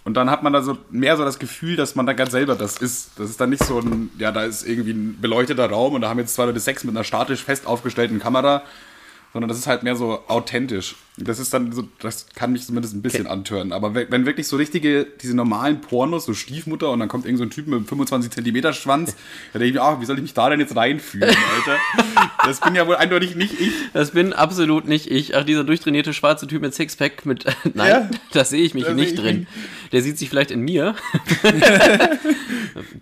Und dann hat man da so mehr so das Gefühl, dass man da ganz selber das ist. Das ist dann nicht so ein, ja, da ist irgendwie ein beleuchteter Raum und da haben jetzt zwei Leute Sex mit einer statisch fest aufgestellten Kamera, sondern das ist halt mehr so authentisch. Das ist dann so, das kann mich zumindest ein bisschen antören. Aber we- wenn wirklich so richtige, diese normalen Pornos, so Stiefmutter und dann kommt irgend so ein Typ mit einem 25 Zentimeter Schwanz, <laughs> da denke ich mir, ach, wie soll ich mich da denn jetzt reinfühlen, Alter? Das bin ja wohl eindeutig nicht ich. Das bin absolut nicht ich. Ach, dieser durchtrainierte schwarze Typ mit Sixpack mit. <laughs> Nein, Ja. <laughs> das sehe ich mich nicht ich drin. ihn. Der sieht sich vielleicht in mir.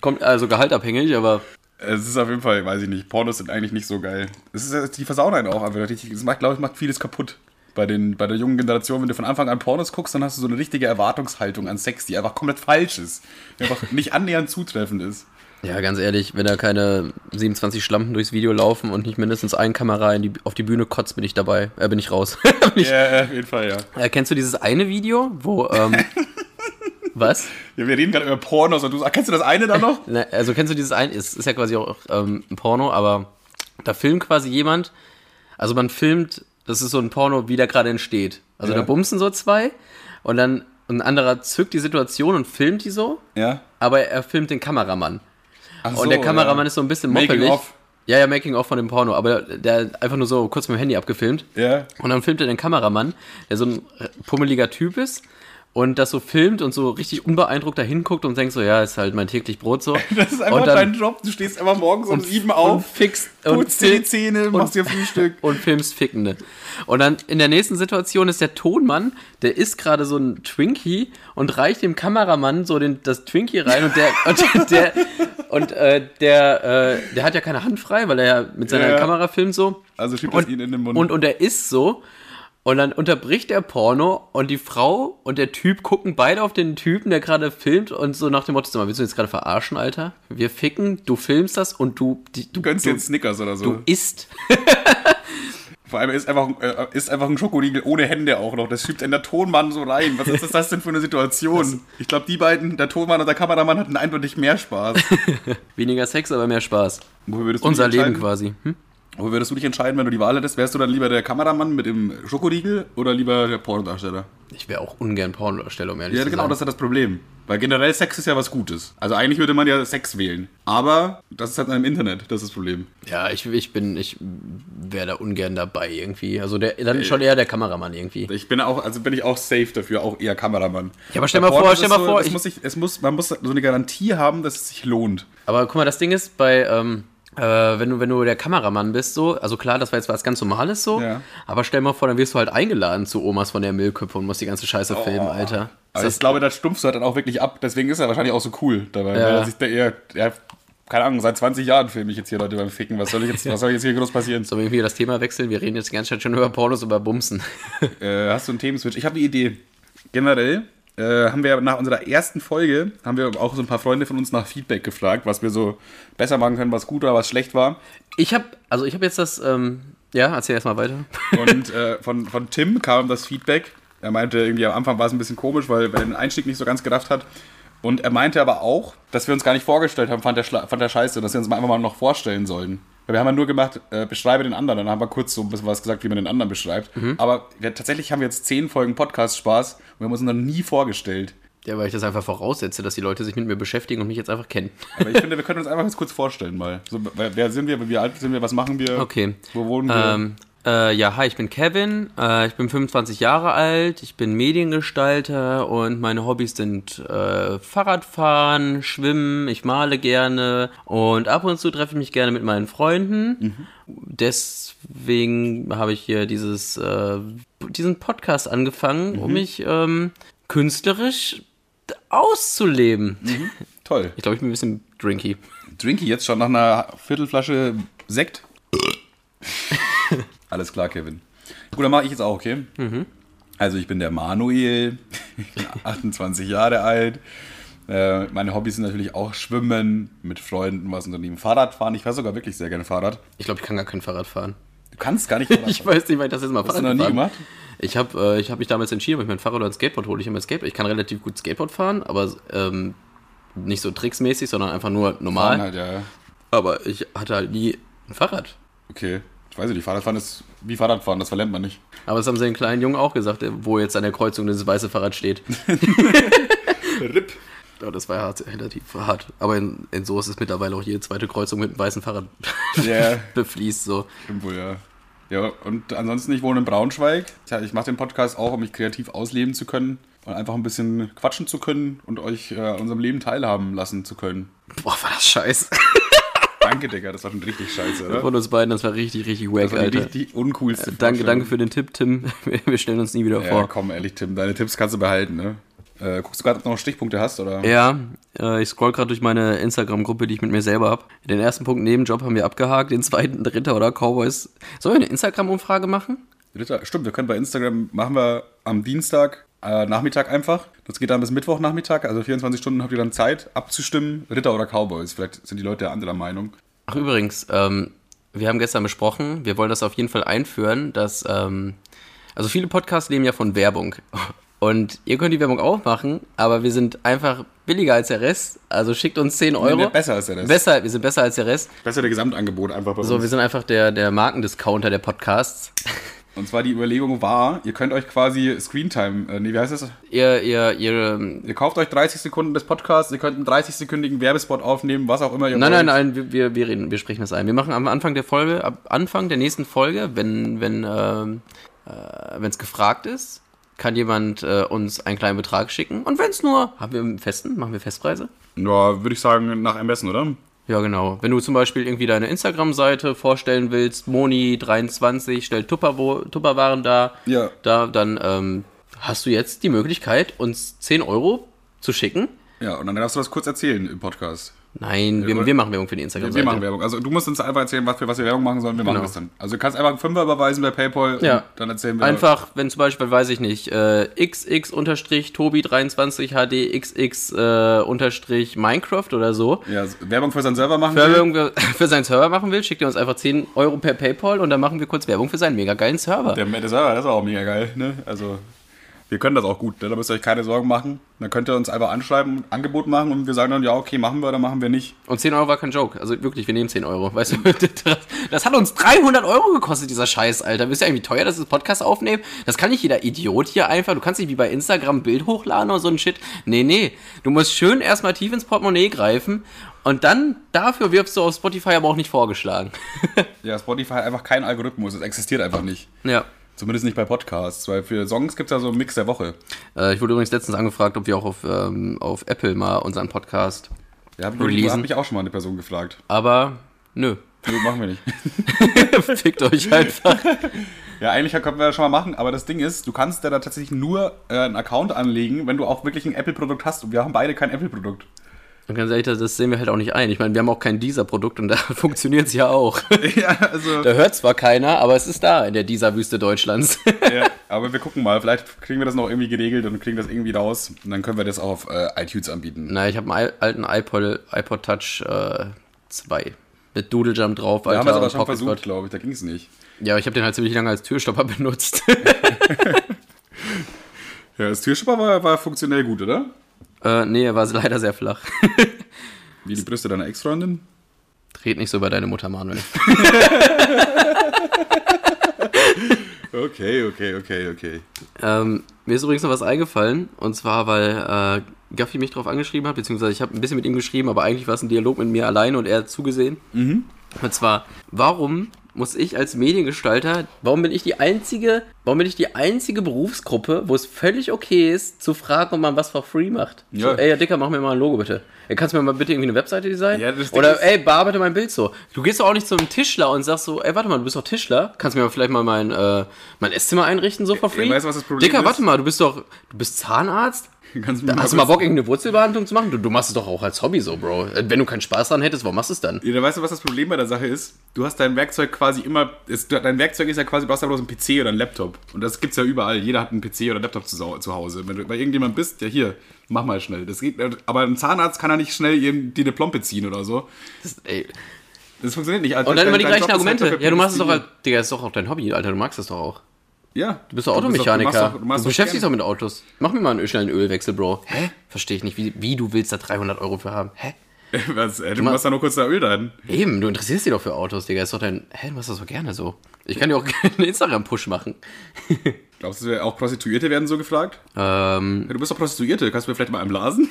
Kommt also gehaltabhängig, aber Es ist auf jeden Fall, weiß ich nicht, Pornos sind eigentlich nicht so geil. Es ist, die versauen einen auch einfach richtig. Das macht, glaube ich, macht vieles kaputt. Bei, den, bei der jungen Generation, wenn du von Anfang an Pornos guckst, dann hast du so eine richtige Erwartungshaltung an Sex, die einfach komplett falsch ist. Die einfach nicht annähernd zutreffend ist. Ja, ganz ehrlich, wenn da keine 27 Schlampen durchs Video laufen und nicht mindestens ein Kamera die, auf die Bühne kotzt, bin ich dabei. Äh, bin ich raus. <laughs> Bin ich, Ja, auf jeden Fall, ja. äh, kennst du dieses eine Video, wo, ähm, <laughs> was? ja wir reden gerade über Pornos und du sagst, kennst du das eine da noch? <laughs> Na, also kennst du dieses ein, ist, ist ja quasi auch ähm, ein Porno, aber da filmt quasi jemand, also man filmt, das ist so ein Porno, wie der gerade entsteht. Also Ja. da bumsen so zwei und dann ein anderer zückt die Situation und filmt die so, Ja. aber er filmt den Kameramann. Ach Und der so, Kameramann ja. ist so ein bisschen Making moppelig. of. Ja, ja, Making of von dem Porno, aber der einfach nur so kurz mit dem Handy abgefilmt. Ja. Und dann filmt er den Kameramann, der so ein pummeliger Typ ist und das so filmt und so richtig unbeeindruckt da hinguckt und denkt so, ja, ist halt mein täglich Brot so. <laughs> Das ist einfach und dann, dein Job. Du stehst immer morgens um sieben und auf, fixst und, putzt dir die Zähne, machst dir Frühstück. <laughs> und filmst Fickende. Und dann in der nächsten Situation ist der Tonmann, der isst gerade so ein Twinkie und reicht dem Kameramann so den, das Twinkie rein und der <laughs> und der und äh, der äh, der hat ja keine Hand frei, weil er ja mit seiner Ja. Kamera filmt so. Also schiebt das Und, ihn in den Mund. und, und er isst so Und dann unterbricht der Porno und die Frau und der Typ gucken beide auf den Typen, der gerade filmt und so nach dem Motto, sag mal, willst du jetzt gerade verarschen, Alter? Wir ficken, du filmst das und du, die, du, Gönnst dir jetzt Snickers oder so. du isst. <laughs> Vor allem ist einfach, äh, ist einfach ein Schokoriegel ohne Hände auch noch. Das schiebt in der Tonmann so rein. Was ist das denn für eine Situation? Ich glaube, die beiden, der Tonmann und der Kameramann, hatten eindeutig mehr Spaß. <laughs> Weniger Sex, aber mehr Spaß. Wofür würdest du Unser Leben quasi. Hm? Wofür würdest du dich entscheiden, wenn du die Wahl hättest? Wärst du dann lieber der Kameramann mit dem Schokoriegel oder lieber der Pornodarsteller? Ich wäre auch ungern Pornodarsteller, um ehrlich Ja, zu genau, sein. das ist ja das Problem. Weil generell Sex ist ja was Gutes. Also eigentlich würde man ja Sex wählen. Aber das ist halt im Internet, das ist das Problem. Ja, ich, ich bin, ich wäre da ungern dabei irgendwie. Also der, dann schon eher der Kameramann irgendwie. Ich bin auch, also bin ich auch safe dafür, auch eher Kameramann. Ja, aber stell mal vor, stell mal vor, das ich- muss ich, es muss, man muss so eine Garantie haben, dass es sich lohnt. Aber guck mal, das Ding ist bei, ähm, äh, wenn du, wenn du der Kameramann bist, so, also klar, das war jetzt was ganz Normales so, Ja. aber stell mal vor, dann wirst du halt eingeladen zu Omas von der Müllkippe und musst die ganze Scheiße filmen, Alter. Aber Ist ich glaube, das stumpfst du halt dann auch wirklich ab. Deswegen ist er wahrscheinlich auch so cool dabei. Ja. Weil er sich da eher, ja, keine Ahnung, seit 20 Jahren filme ich jetzt hier Leute beim Ficken. Was soll ich jetzt, <laughs> was soll jetzt hier groß passieren? Sollen wir irgendwie das Thema wechseln? Wir reden jetzt die ganze Zeit schon über Pornos, über Bumsen. <laughs> Äh, hast du einen Themenswitch? Ich habe eine Idee. Generell äh, haben wir nach unserer ersten Folge, haben wir auch so ein paar Freunde von uns nach Feedback gefragt, was wir so besser machen können, was gut oder was schlecht war. Ich habe, also ich habe jetzt das, ähm, ja, erzähl erstmal weiter. Und <laughs> äh, von, von Tim kam das Feedback. Er meinte, irgendwie am Anfang war es ein bisschen komisch, weil er den Einstieg nicht so ganz gerafft hat. Und er meinte aber auch, dass wir uns gar nicht vorgestellt haben, fand er, fand er scheiße, dass wir uns mal einfach mal noch vorstellen sollen. Weil wir haben ja nur gemacht, äh, beschreibe den anderen. Dann haben wir kurz so ein bisschen was gesagt, wie man den anderen beschreibt. Aber wir, tatsächlich haben wir jetzt zehn Folgen Podcast-Spaß und wir haben uns noch nie vorgestellt. Ja, weil ich das einfach voraussetze, dass die Leute sich mit mir beschäftigen und mich jetzt einfach kennen. Aber ich finde, wir können uns einfach jetzt kurz vorstellen mal. So, wer, sind wir, wie alt sind wir, was machen wir? Okay. Wo wohnen wir? Ähm, äh, ja, hi, ich bin Kevin, äh, ich bin 25 Jahre alt, ich bin Mediengestalter und meine Hobbys sind äh, Fahrradfahren, Schwimmen, ich male gerne und ab und zu treffe ich mich gerne mit meinen Freunden. Deswegen habe ich hier dieses, äh, diesen Podcast angefangen, um mich ähm, künstlerisch auszuleben. <laughs> Toll. Ich glaube, ich bin ein bisschen drinky. Drinky jetzt schon nach einer Viertelflasche Sekt? <laughs> Alles klar, Kevin. Gut, dann mache ich jetzt auch, okay? Also ich bin der Manuel, ich bin <laughs> 28 Jahre alt. Äh, meine Hobbys sind natürlich auch Schwimmen, mit Freunden was unternehmen, Fahrradfahren. Ich fahre sogar wirklich sehr gerne Fahrrad. Ich glaube, ich kann gar kein Fahrrad fahren. Du kannst gar nicht <laughs> Ich weiß nicht, weil ich das jetzt mal Hast du noch nie gemacht? Ich habe äh, ich hab mich damals entschieden, ob ich mein Fahrrad oder ein Skateboard hole. Ich habe mein Skateboard. Ich kann relativ gut Skateboard fahren, aber ähm, nicht so tricksmäßig, sondern einfach nur normal. Halt, ja. Aber ich hatte halt nie ein Fahrrad. Okay. Ich weiß nicht, Fahrradfahren ist wie Fahrradfahren, das verlernt man nicht. Aber das haben sie den kleinen Jungen auch gesagt, wo jetzt an der Kreuzung dieses weiße Fahrrad steht. <laughs> <laughs> RIP. Ja, das war hart, relativ hart. Aber in, in so ist es mittlerweile auch jede zweite Kreuzung mit einem weißen Fahrrad <laughs> Ja, <laughs> befließt. So. stimmt wohl, ja. Ja, und ansonsten, ich wohne in Braunschweig. Tja, ich mache den Podcast auch, um mich kreativ ausleben zu können und einfach ein bisschen quatschen zu können und euch äh, an unserem Leben teilhaben lassen zu können. Boah, war das scheiße. <laughs> Danke, Digga, das war schon richtig scheiße, oder? Von uns beiden, das war richtig, richtig wack, Das war die Alter. richtig uncoolste Danke, danke Vorstellung. für den Tipp, Tim. Wir stellen uns nie wieder Ja, vor. komm, ehrlich, Tim, deine Tipps kannst du behalten, ne? Äh, guckst du gerade, ob du noch Stichpunkte hast, oder? Ja, äh, ich scroll gerade durch meine Instagram-Gruppe, die ich mit mir selber habe. Den ersten Punkt Nebenjob haben wir abgehakt, den zweiten Dritter oder Cowboys. Sollen wir eine Instagram-Umfrage machen? Ritter, stimmt, wir können bei Instagram, machen wir am Dienstag äh, Nachmittag einfach. Das geht dann bis Mittwochnachmittag, also 24 Stunden habt ihr dann Zeit abzustimmen, Ritter oder Cowboys. Vielleicht sind die Leute anderer Meinung. Ach übrigens, ähm, wir haben gestern besprochen, wir wollen das auf jeden Fall einführen, dass, ähm, also viele Podcasts leben ja von Werbung. Und ihr könnt die Werbung auch machen, aber wir sind einfach billiger als der Rest. Also schickt uns 10 Euro. Nee, besser als der Rest. Besser, wir sind besser als der Rest. Besser der Gesamtangebot einfach bei So, uns. wir sind einfach der, der Markendiscounter der Podcasts. <laughs> Und zwar die Überlegung war, ihr könnt euch quasi Screentime, äh, nee, wie heißt das? Ihr, ihr, ihr, ähm, Ihr kauft euch 30 Sekunden des Podcasts, ihr könnt einen 30-sekündigen Werbespot aufnehmen, was auch immer ihr Nein, wollt. nein, nein, wir- wir, wir reden, wir sprechen das ein. Wir machen am Anfang der Folge, ab Anfang der nächsten Folge, wenn, wenn, ähm, äh, wenn es gefragt ist, kann jemand äh, uns einen kleinen Betrag schicken. Und wenn es nur, haben wir einen festen, machen wir Festpreise? Ja, würde ich sagen, nach Ermessen, oder? Ja, genau. Wenn du zum Beispiel irgendwie deine Instagram-Seite vorstellen willst, Moni23 stellt Tupperwaren dar, Ja. da, dann ähm, hast du jetzt die Möglichkeit, uns 10 Euro zu schicken. Ja, und dann darfst du das kurz erzählen im Podcast. Nein, wir, wir machen Werbung für die Wir Instagram-Seite. machen Werbung. Also du musst uns einfach erzählen, was für was wir Werbung machen sollen. Wir machen Genau. das dann. Also du kannst einfach einen Fünfer überweisen bei PayPal Ja. dann erzählen wir. Einfach, wenn zum Beispiel, weiß ich nicht, äh, xx-tobi23hd xx äh, unterstrich Minecraft oder so, Ja, Werbung für seinen Server machen. wer will. Werbung <laughs> für seinen Server machen will, schickt ihr uns einfach 10 Euro per PayPal und dann machen wir kurz Werbung für seinen mega geilen Server. Der, der Server, das ist auch mega geil. Ne? Also wir können das auch gut. Ne? Da müsst ihr euch keine Sorgen machen. Dann könnt ihr uns einfach anschreiben, ein Angebot machen und wir sagen dann, ja, okay, machen wir oder machen wir nicht. Und 10 Euro war kein Joke. Also wirklich, wir nehmen 10 Euro. Weißt du, das, <laughs> das hat uns 300 Euro gekostet, dieser Scheiß, Alter. Wisst ihr eigentlich, wie teuer das ist, Podcast aufnehmen? Das kann nicht jeder Idiot hier einfach. Du kannst nicht wie bei Instagram ein Bild hochladen oder so ein Shit. Nee, nee. Du musst schön erstmal tief ins Portemonnaie greifen und dann dafür wirfst du auf Spotify aber auch nicht vorgeschlagen. <laughs> Ja, Spotify hat einfach keinen Algorithmus. Es existiert einfach nicht. ja. Zumindest nicht bei Podcasts, weil für Songs gibt es ja so einen Mix der Woche. Äh, ich wurde übrigens letztens angefragt, ob wir auch auf, ähm, auf Apple mal unseren Podcast. Ja, hab, Releasen. hat mich auch schon mal eine Person gefragt. Aber nö. Nö, machen wir nicht. <laughs> Fickt euch einfach. Ja, eigentlich können wir das schon mal machen, aber das Ding ist, du kannst ja da tatsächlich nur äh, einen Account anlegen, wenn du auch wirklich ein Apple-Produkt hast. Und wir haben beide kein Apple-Produkt. Und ganz ehrlich, das- sehen wir halt auch nicht ein. Ich meine, wir haben auch kein Deezer-Produkt und da <laughs> funktioniert es ja auch. <laughs> ja, also. Da hört zwar keiner, aber es ist da in der Deezer-Wüste Deutschlands. ja, <laughs> aber wir gucken mal. Vielleicht kriegen wir das noch irgendwie geregelt und kriegen das irgendwie raus. Und dann können wir das auch auf äh, iTunes anbieten. Na, ich habe einen al- alten iPod, iPod Touch äh, 2 mit Doodle Jump drauf, Wir haben das Alter, aber schon Pocket versucht, glaube ich. Da ging es nicht. Ja, ich habe den halt ziemlich lange als Türstopper benutzt. Ja, das Türschipper war, war funktionell gut, oder? Äh, nee, er war <laughs> leider sehr flach. <laughs> Wie die Brüste deiner Ex-Freundin? Red nicht so über deine Mutter, Manuel. <laughs> Okay, okay, okay, okay. Ähm, mir ist übrigens noch was eingefallen, und zwar, weil äh, Gaffi mich drauf angeschrieben hat, beziehungsweise ich habe ein bisschen mit ihm geschrieben, aber eigentlich war es ein Dialog mit mir alleine und er hat zugesehen. Und zwar, warum muss ich als Mediengestalter, warum bin ich die einzige, warum bin ich die einzige Berufsgruppe, wo es völlig okay ist, zu fragen, ob man was for free macht? Ja. So, ey, ja, Dicker, mach mir mal ein Logo bitte. Ey, kannst du mir mal bitte irgendwie eine Webseite designen? Ja, das Oder, ey, bearbeite mein Bild so. Du gehst doch auch nicht zu einem Tischler und sagst so, ey, warte mal, du bist doch Tischler. Kannst du mir vielleicht mal mein, äh, mein Esszimmer einrichten, so for free? weißt du, was das Problem Dicker, ist? warte mal, du bist doch, du bist Zahnarzt? Kannst du mir Hast du mal Bock, irgendeine Wurzelbehandlung zu machen? Du, du machst es doch auch als Hobby so, Bro. Wenn du keinen Spaß dran hättest, warum machst du es dann? Ja, weißt du, was das Problem bei der Sache ist? Du hast dein Werkzeug quasi immer. Ist, dein Werkzeug ist ja quasi, du hast ja bloß einen PC oder einen Laptop. Und das gibt's ja überall. Jeder hat einen PC oder einen Laptop zu, zu Hause. Wenn du bei irgendjemand bist, ja hier, mach mal schnell. Das geht, aber ein Zahnarzt kann ja nicht schnell dir eine Plombe ziehen oder so. Das, ey. Das funktioniert nicht. Und dann immer die gleichen Argumente. halt Ja, du machst es doch als, Digga, ist doch auch dein Hobby, Alter, du magst es doch auch. Ja. Du bist doch Automechaniker. doch- Du, Du, doch beschäftigst dich doch mit Autos. Mach mir mal einen schnellen Ölwechsel, Bro. Hä? Verstehe ich nicht, wie, wie du willst da 300 Euro für haben. Hä? <laughs> Was, ey, du machst- machst da nur kurz da Öl dran. Eben, du interessierst dich doch für Autos, Digga. Ist doch dein. Hä, du machst das doch gerne so. Ich kann dir auch gerne <laughs> einen Instagram-Push machen. <laughs> Glaubst du, auch Prostituierte werden so gefragt? Ähm, Ja, du bist doch Prostituierte. Kannst du mir vielleicht mal einen blasen?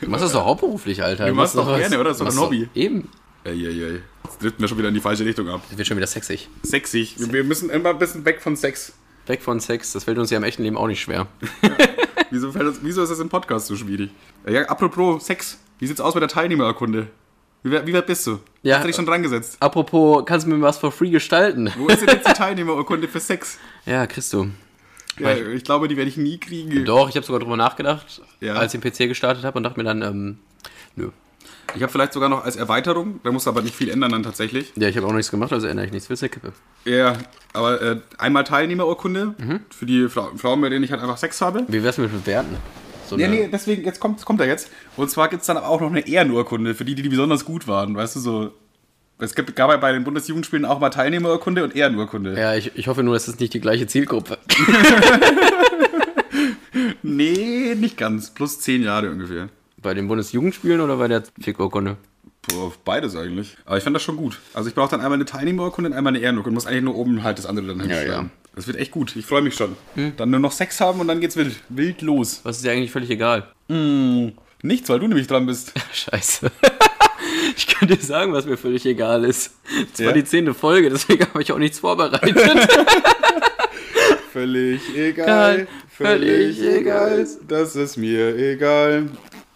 du machst das doch hauptberuflich, Alter. Du machst doch was- gerne, oder? Das ist doch ein Hobby. Eben. Eieiei. Jetzt driften wir schon wieder in die falsche Richtung ab. Das wird schon wieder sexig. Sexig. Wir, wir müssen immer ein bisschen weg von Sex. Weg von Sex, das fällt uns ja im echten Leben auch nicht schwer. <laughs> Wieso, fällt uns, wieso ist das im Podcast so schwierig? Ja, apropos Sex. Wie sieht's aus mit der Teilnehmerurkunde? Wie, weit- wie weit bist du? Ja. Hast du dich schon dran gesetzt? Apropos, kannst du mir was for free gestalten? Wo ist denn jetzt die Teilnehmerurkunde für Sex? <laughs> Ja, kriegst du. Ja, ich glaube, die werde ich nie kriegen. Doch, ich habe sogar drüber nachgedacht, Ja. als ich den PC gestartet habe und dachte mir dann, ähm, nö. Ich habe vielleicht sogar noch als Erweiterung, da muss aber nicht viel ändern dann tatsächlich. Ja, ich habe auch nichts gemacht, also ändere ich nichts. Willst du Kippe? Ja, aber äh, einmal Teilnehmerurkunde Mhm. für die Fra Frauen, mit denen ich halt einfach Sex habe. Wie wär's mit Bewerten? So Nee, nee, deswegen, jetzt kommt, kommt er jetzt. Und zwar gibt es dann auch noch eine Ehrenurkunde für die, die besonders gut waren. Weißt du, so. Es gibt, gab ja bei den Bundesjugendspielen auch mal Teilnehmerurkunde und Ehrenurkunde. Ja, ich, ich hoffe nur, es ist nicht die gleiche Zielgruppe. <laughs> Nee, nicht ganz. Plus zehn Jahre ungefähr. Bei den Bundesjugendspielen oder bei der Fickurkunde? Beides eigentlich. Aber ich fand das schon gut. Also ich brauche dann einmal eine Teilnehmerurkunde und einmal eine Ehrenurkunde. Muss eigentlich nur oben halt das andere dann hinschreiben. ja. Hm. Das wird echt gut. Ich freue mich schon. Dann nur noch Sex haben und dann geht's wild, wild los. Was ist dir eigentlich völlig egal? Nichts, weil du nämlich dran bist. <laughs> Scheiße. <laughs> Ich kann dir sagen, was mir völlig egal ist. Das Ja? war die zehnte Folge, deswegen habe ich auch nichts vorbereitet. <laughs> Völlig egal. Egal, völlig egal. Das ist mir egal.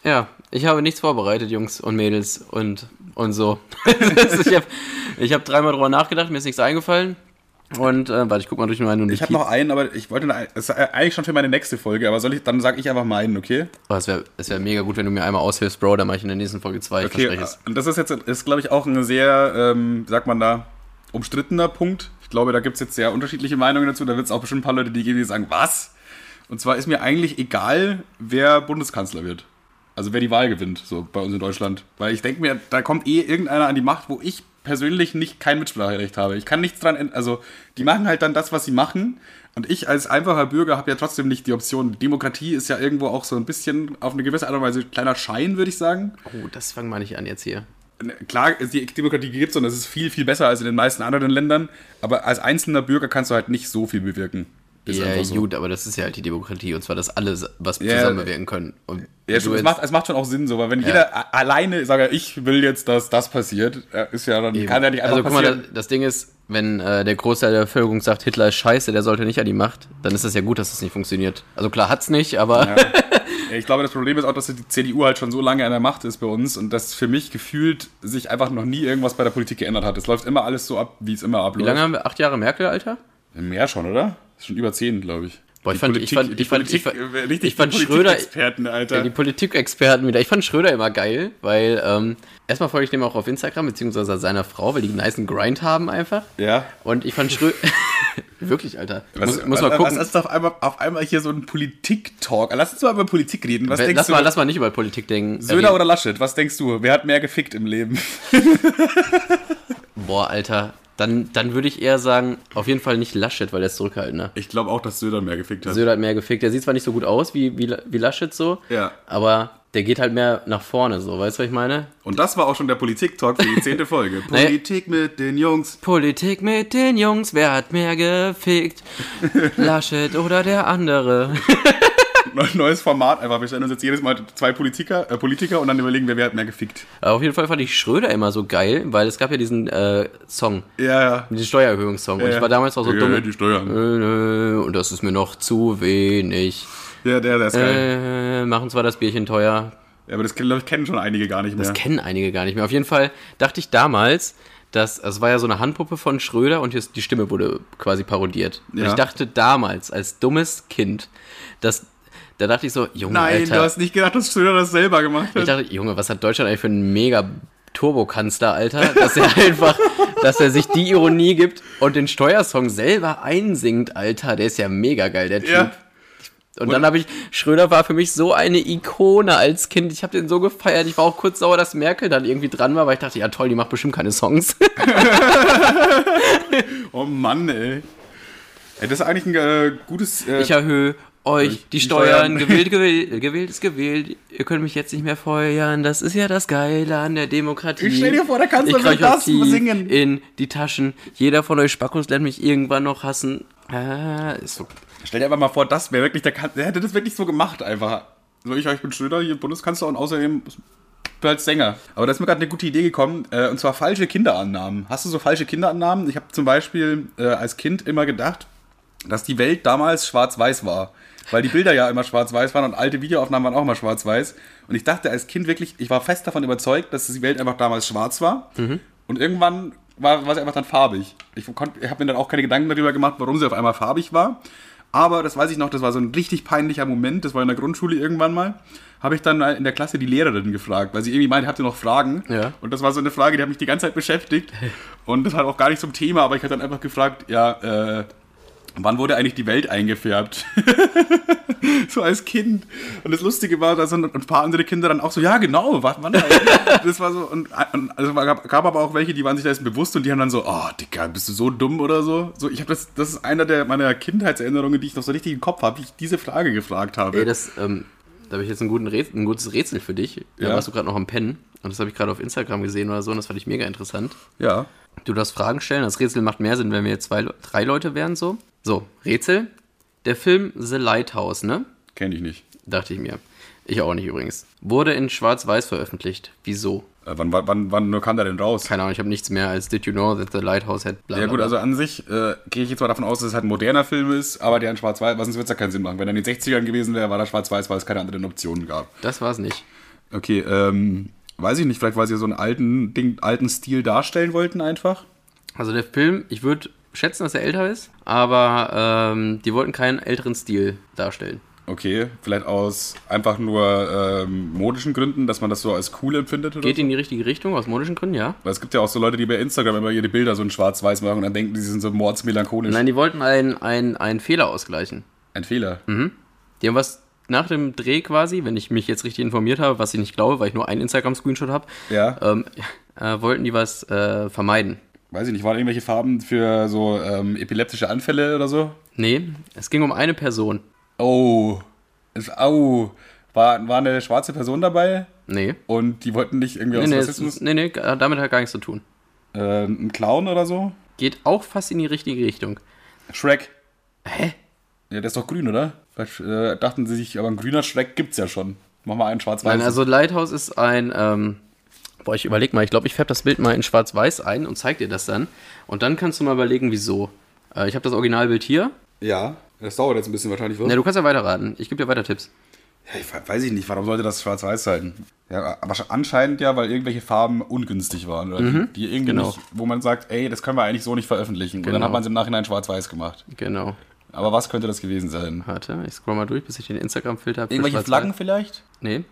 Ja, ich habe nichts vorbereitet, Jungs und Mädels und, und so. <laughs> ich habe ich hab dreimal drüber nachgedacht, mir ist nichts eingefallen. Und äh, warte, ich guck mal durch meine Ich habe noch einen, aber ich wollte das ist eigentlich schon für meine nächste Folge, aber soll ich, dann sage ich einfach mal einen, okay? Oh, es wäre es wär mega gut, wenn du mir einmal aushilfst, Bro, dann mache ich in der nächsten Folge zwei. Ich Okay, verspreche es. und das ist jetzt, ist glaube ich auch ein sehr, ähm, sagt man da, umstrittener Punkt. Ich glaube, da gibt es jetzt sehr unterschiedliche Meinungen dazu. Da wird es auch bestimmt ein paar Leute, die geben, die sagen, was? Und zwar ist mir eigentlich egal, wer Bundeskanzler wird. Also wer die Wahl gewinnt, so bei uns in Deutschland. Weil ich denke mir, da kommt eh irgendeiner an die Macht, wo ich persönlich nicht kein Mitspracherecht habe. Ich kann nichts dran ändern. Also die machen halt dann das, was sie machen. Und ich als einfacher Bürger habe ja trotzdem nicht die Option. Demokratie ist ja irgendwo auch so ein bisschen auf eine gewisse Art und Weise ein kleiner Schein, würde ich sagen. Oh, das fangen wir nicht an jetzt hier. Klar, die Demokratie gibt es und das ist viel, viel besser als in den meisten anderen Ländern. Aber als einzelner Bürger kannst du halt nicht so viel bewirken. Ist Ja, so. gut, aber das ist ja halt die Demokratie und zwar, dass alle was Ja. zusammen bewirken können. Und Ja, stimmt, es, macht, es macht schon auch Sinn so, weil wenn jeder a- alleine sagt, ich will jetzt, dass das passiert, äh, ist ja dann kann ja nicht einfach also guck mal, das, das Ding ist, wenn äh, der Großteil der Bevölkerung sagt, Hitler ist scheiße, der sollte nicht an die Macht, dann ist es ja gut, dass das nicht funktioniert. Also klar hat's nicht, aber Ja, <laughs> ich glaube, das Problem ist auch, dass die CDU halt schon so lange an der Macht ist bei uns und dass für mich gefühlt sich einfach noch nie irgendwas bei der Politik geändert hat. Es läuft immer alles so ab, wie es immer wie abläuft. lange haben wir? Acht Jahre Merkel, Alter? Mehr schon, oder? Schon über zehn, glaube ich. Boah, ich fand- ich fand- die ich fand- ich Politik, fand- äh, richtig ich fand Schröder- Politikexperten, Alter. Ja, die Politikexperten wieder. Ich fand Schröder immer geil, weil ähm, erstmal folge ich dem auch auf Instagram, beziehungsweise seiner Frau, weil die einen niceen Grind haben einfach. ja. Und ich fand Schröder. <laughs> Wirklich, Alter. Was, muss, muss mal gucken. Was ist auf einmal, auf einmal hier so ein Politik-Talk? Lass uns mal über Politik reden. Was denkst lass, du? mal, lass mal nicht über Politik denken. Söder Äh, oder Laschet? Was denkst du? Wer hat mehr gefickt im Leben? <laughs> Boah, Alter. Dann, dann würde ich eher sagen, auf jeden Fall nicht Laschet, weil der ist zurückhaltender. Ich glaube auch, dass Söder mehr gefickt hat. Söder hat mehr gefickt. Der sieht zwar nicht so gut aus wie, wie, wie Laschet so, Ja. aber der geht halt mehr nach vorne so. Weißt du, was ich meine? Und das war auch schon der Politik-Talk für die <laughs> zehnte Folge. Politik mit den Jungs. Politik mit den Jungs, wer hat mehr gefickt? <laughs> Laschet oder der andere? <laughs> Neues Format einfach. Wir stellen uns jetzt jedes Mal zwei Politiker, äh, Politiker und dann überlegen wir, wer hat mehr gefickt. Auf jeden Fall fand ich Schröder immer so geil, weil es gab ja diesen äh, Song, Ja, ja. diesen Steuererhöhungssong. Und ich war damals auch so ja, dumm. die Steuern. Und das ist mir noch zu wenig. Ja, der, der ist geil. Äh, machen zwar das Bierchen teuer. Ja, aber das ich, kennen schon einige gar nicht mehr. Das kennen einige gar nicht mehr. Auf jeden Fall dachte ich damals, dass also es war ja so eine Handpuppe von Schröder und die Stimme wurde quasi parodiert. Und Ja. ich dachte damals als dummes Kind, dass da dachte ich so, Junge, Nein, Alter. du hast nicht gedacht, dass Söder das selber gemacht Ich hat. dachte, Junge, was hat Deutschland eigentlich für einen mega Turbokanzler, Alter? Dass er <laughs> einfach, dass er sich die Ironie gibt und den Steuersong selber einsingt, Alter. Der ist ja mega geil, der Typ. Ja. Und dann habe ich, Schröder war für mich so eine Ikone als Kind. Ich habe den so gefeiert. Ich war auch kurz sauer, dass Merkel dann irgendwie dran war, weil ich dachte, ja toll, die macht bestimmt keine Songs. <laughs> Oh Mann, ey. ey das ist eigentlich ein äh, gutes. Äh, Ich erhöhe euch die die Steuern. Steuern. Gewählt, <laughs> gewählt, gewählt ist gewählt. Ihr könnt mich jetzt nicht mehr feuern. Das ist ja das Geile an der Demokratie. Ich stell dir vor, der Kanzler Ich will krieg euch das singen. in die Taschen. Jeder von euch Spackos lernt mich irgendwann noch hassen. Ah, ist so. Stell dir einfach mal vor, das wäre wirklich der Kanzler. Der hätte das wirklich so gemacht, einfach. So, ich, ich bin Schröder, hier Bundeskanzler und außerdem als Sänger. Aber da ist mir gerade eine gute Idee gekommen, äh, und zwar falsche Kinderannahmen. Hast du so falsche Kinderannahmen? Ich habe zum Beispiel äh, als Kind immer gedacht, dass die Welt damals schwarz-weiß war. Weil die Bilder ja immer schwarz-weiß waren und alte Videoaufnahmen waren auch immer schwarz-weiß. Und ich dachte als Kind wirklich, ich war fest davon überzeugt, dass die Welt einfach damals schwarz war. Und irgendwann war, war sie einfach dann farbig. Ich, konnt- ich habe mir dann auch keine Gedanken darüber gemacht, warum sie auf einmal farbig war. Aber das weiß ich noch, das war so ein richtig peinlicher Moment. Das war in der Grundschule irgendwann mal. Habe ich dann in der Klasse die Lehrerin gefragt, weil sie irgendwie meinte, habt ihr noch Fragen? Ja. Und das war so eine Frage, die hat mich die ganze Zeit beschäftigt. <laughs> Und das hat auch gar nicht zum Thema, aber ich habe dann einfach gefragt, ja, äh, wann wurde eigentlich die Welt eingefärbt? <laughs> so als Kind. Und das Lustige war, da sind ein paar andere Kinder dann auch so, ja genau, wann, wann Das war so, und, und also gab, gab aber auch welche, die waren sich dessen bewusst und die haben dann so, oh, Dicker, bist du so dumm oder so? So, ich habe das, das ist einer der meiner Kindheitserinnerungen, die ich noch so richtig im Kopf habe, wie ich diese Frage gefragt habe. Ey, das, ähm, da habe ich jetzt einen guten Rätsel, ein gutes Rätsel für dich. Da Ja. warst du gerade noch am Pennen. Und das habe ich gerade auf Instagram gesehen oder so. Und das fand ich mega interessant. ja. Du darfst Fragen stellen. Das Rätsel macht mehr Sinn, wenn wir jetzt zwei, drei Leute wären so. So, Rätsel. Der Film The Lighthouse, ne? Kenne ich nicht. Dachte ich mir. Ich auch nicht übrigens. Wurde in Schwarz-Weiß veröffentlicht. Wieso? Äh, wann, wann, wann, kam der denn raus? Keine Ahnung, ich habe nichts mehr als Did you know that the lighthouse had bla Ja bla gut, also an sich äh, gehe ich jetzt mal davon aus, dass es halt ein moderner Film ist, aber der in Schwarz-Weiß, was sonst wird es ja keinen Sinn machen. Wenn er in den 60ern gewesen wäre, war das Schwarz-Weiß, weil es keine anderen Optionen gab. Das war's nicht. Okay, ähm, weiß ich nicht, vielleicht weil sie so einen alten, Ding, alten Stil darstellen wollten einfach. Also der Film, ich würde schätzen, dass er älter ist, aber ähm, die wollten keinen älteren Stil darstellen. Okay, vielleicht aus einfach nur ähm, modischen Gründen, dass man das so als cool empfindet oder Geht in die richtige Richtung, aus modischen Gründen, ja. Weil es gibt ja auch so Leute, die bei Instagram immer ihre Bilder so in schwarz-weiß machen und dann denken, die sind so mordsmelancholisch. Nein, die wollten einen, einen Fehler ausgleichen. Ein Fehler. Die haben was nach dem Dreh quasi, wenn ich mich jetzt richtig informiert habe, was ich nicht glaube, weil ich nur einen Instagram-Screenshot habe, Ja. ähm, äh, wollten die was äh, vermeiden. Weiß ich nicht, waren irgendwelche Farben für so ähm, epileptische Anfälle oder so? Nee, es ging um eine Person. Oh. Es, au. War, war eine schwarze Person dabei Nee. und die wollten nicht irgendwie Nee, aus nee, Rassismus. ist, nee, nee, damit hat gar nichts zu tun. Äh, ein Clown oder so? Geht auch fast in die richtige Richtung. Shrek. Hä? Ja, der ist doch grün, oder? Vielleicht, äh, dachten sie sich, aber ein grüner Shrek gibt's ja schon. Mach mal einen schwarz-weiß. Nein, also Lighthouse ist ein, ähm, boah, ich überleg mal, ich glaube, ich färbe das Bild mal in schwarz-weiß ein und zeig dir das dann. Und dann kannst du mal überlegen, wieso. Äh, ich habe das Originalbild hier. ja, das dauert jetzt ein bisschen wahrscheinlich, Ja, du kannst ja weiterraten. Ich gebe dir weiter Tipps. Ja, ich we- weiß ich nicht, warum sollte das schwarz-weiß sein? Ja, aber anscheinend ja, weil irgendwelche Farben ungünstig waren. Oder die, die irgendwie genau. nicht, wo man sagt, ey, das können wir eigentlich so nicht veröffentlichen. Und dann Genau. hat man es im Nachhinein schwarz-weiß gemacht. Genau. Aber was könnte das gewesen sein? Warte, ich scroll mal durch, bis ich den Instagram-Filter habe. Irgendwelche. Flaggen vielleicht? Nee.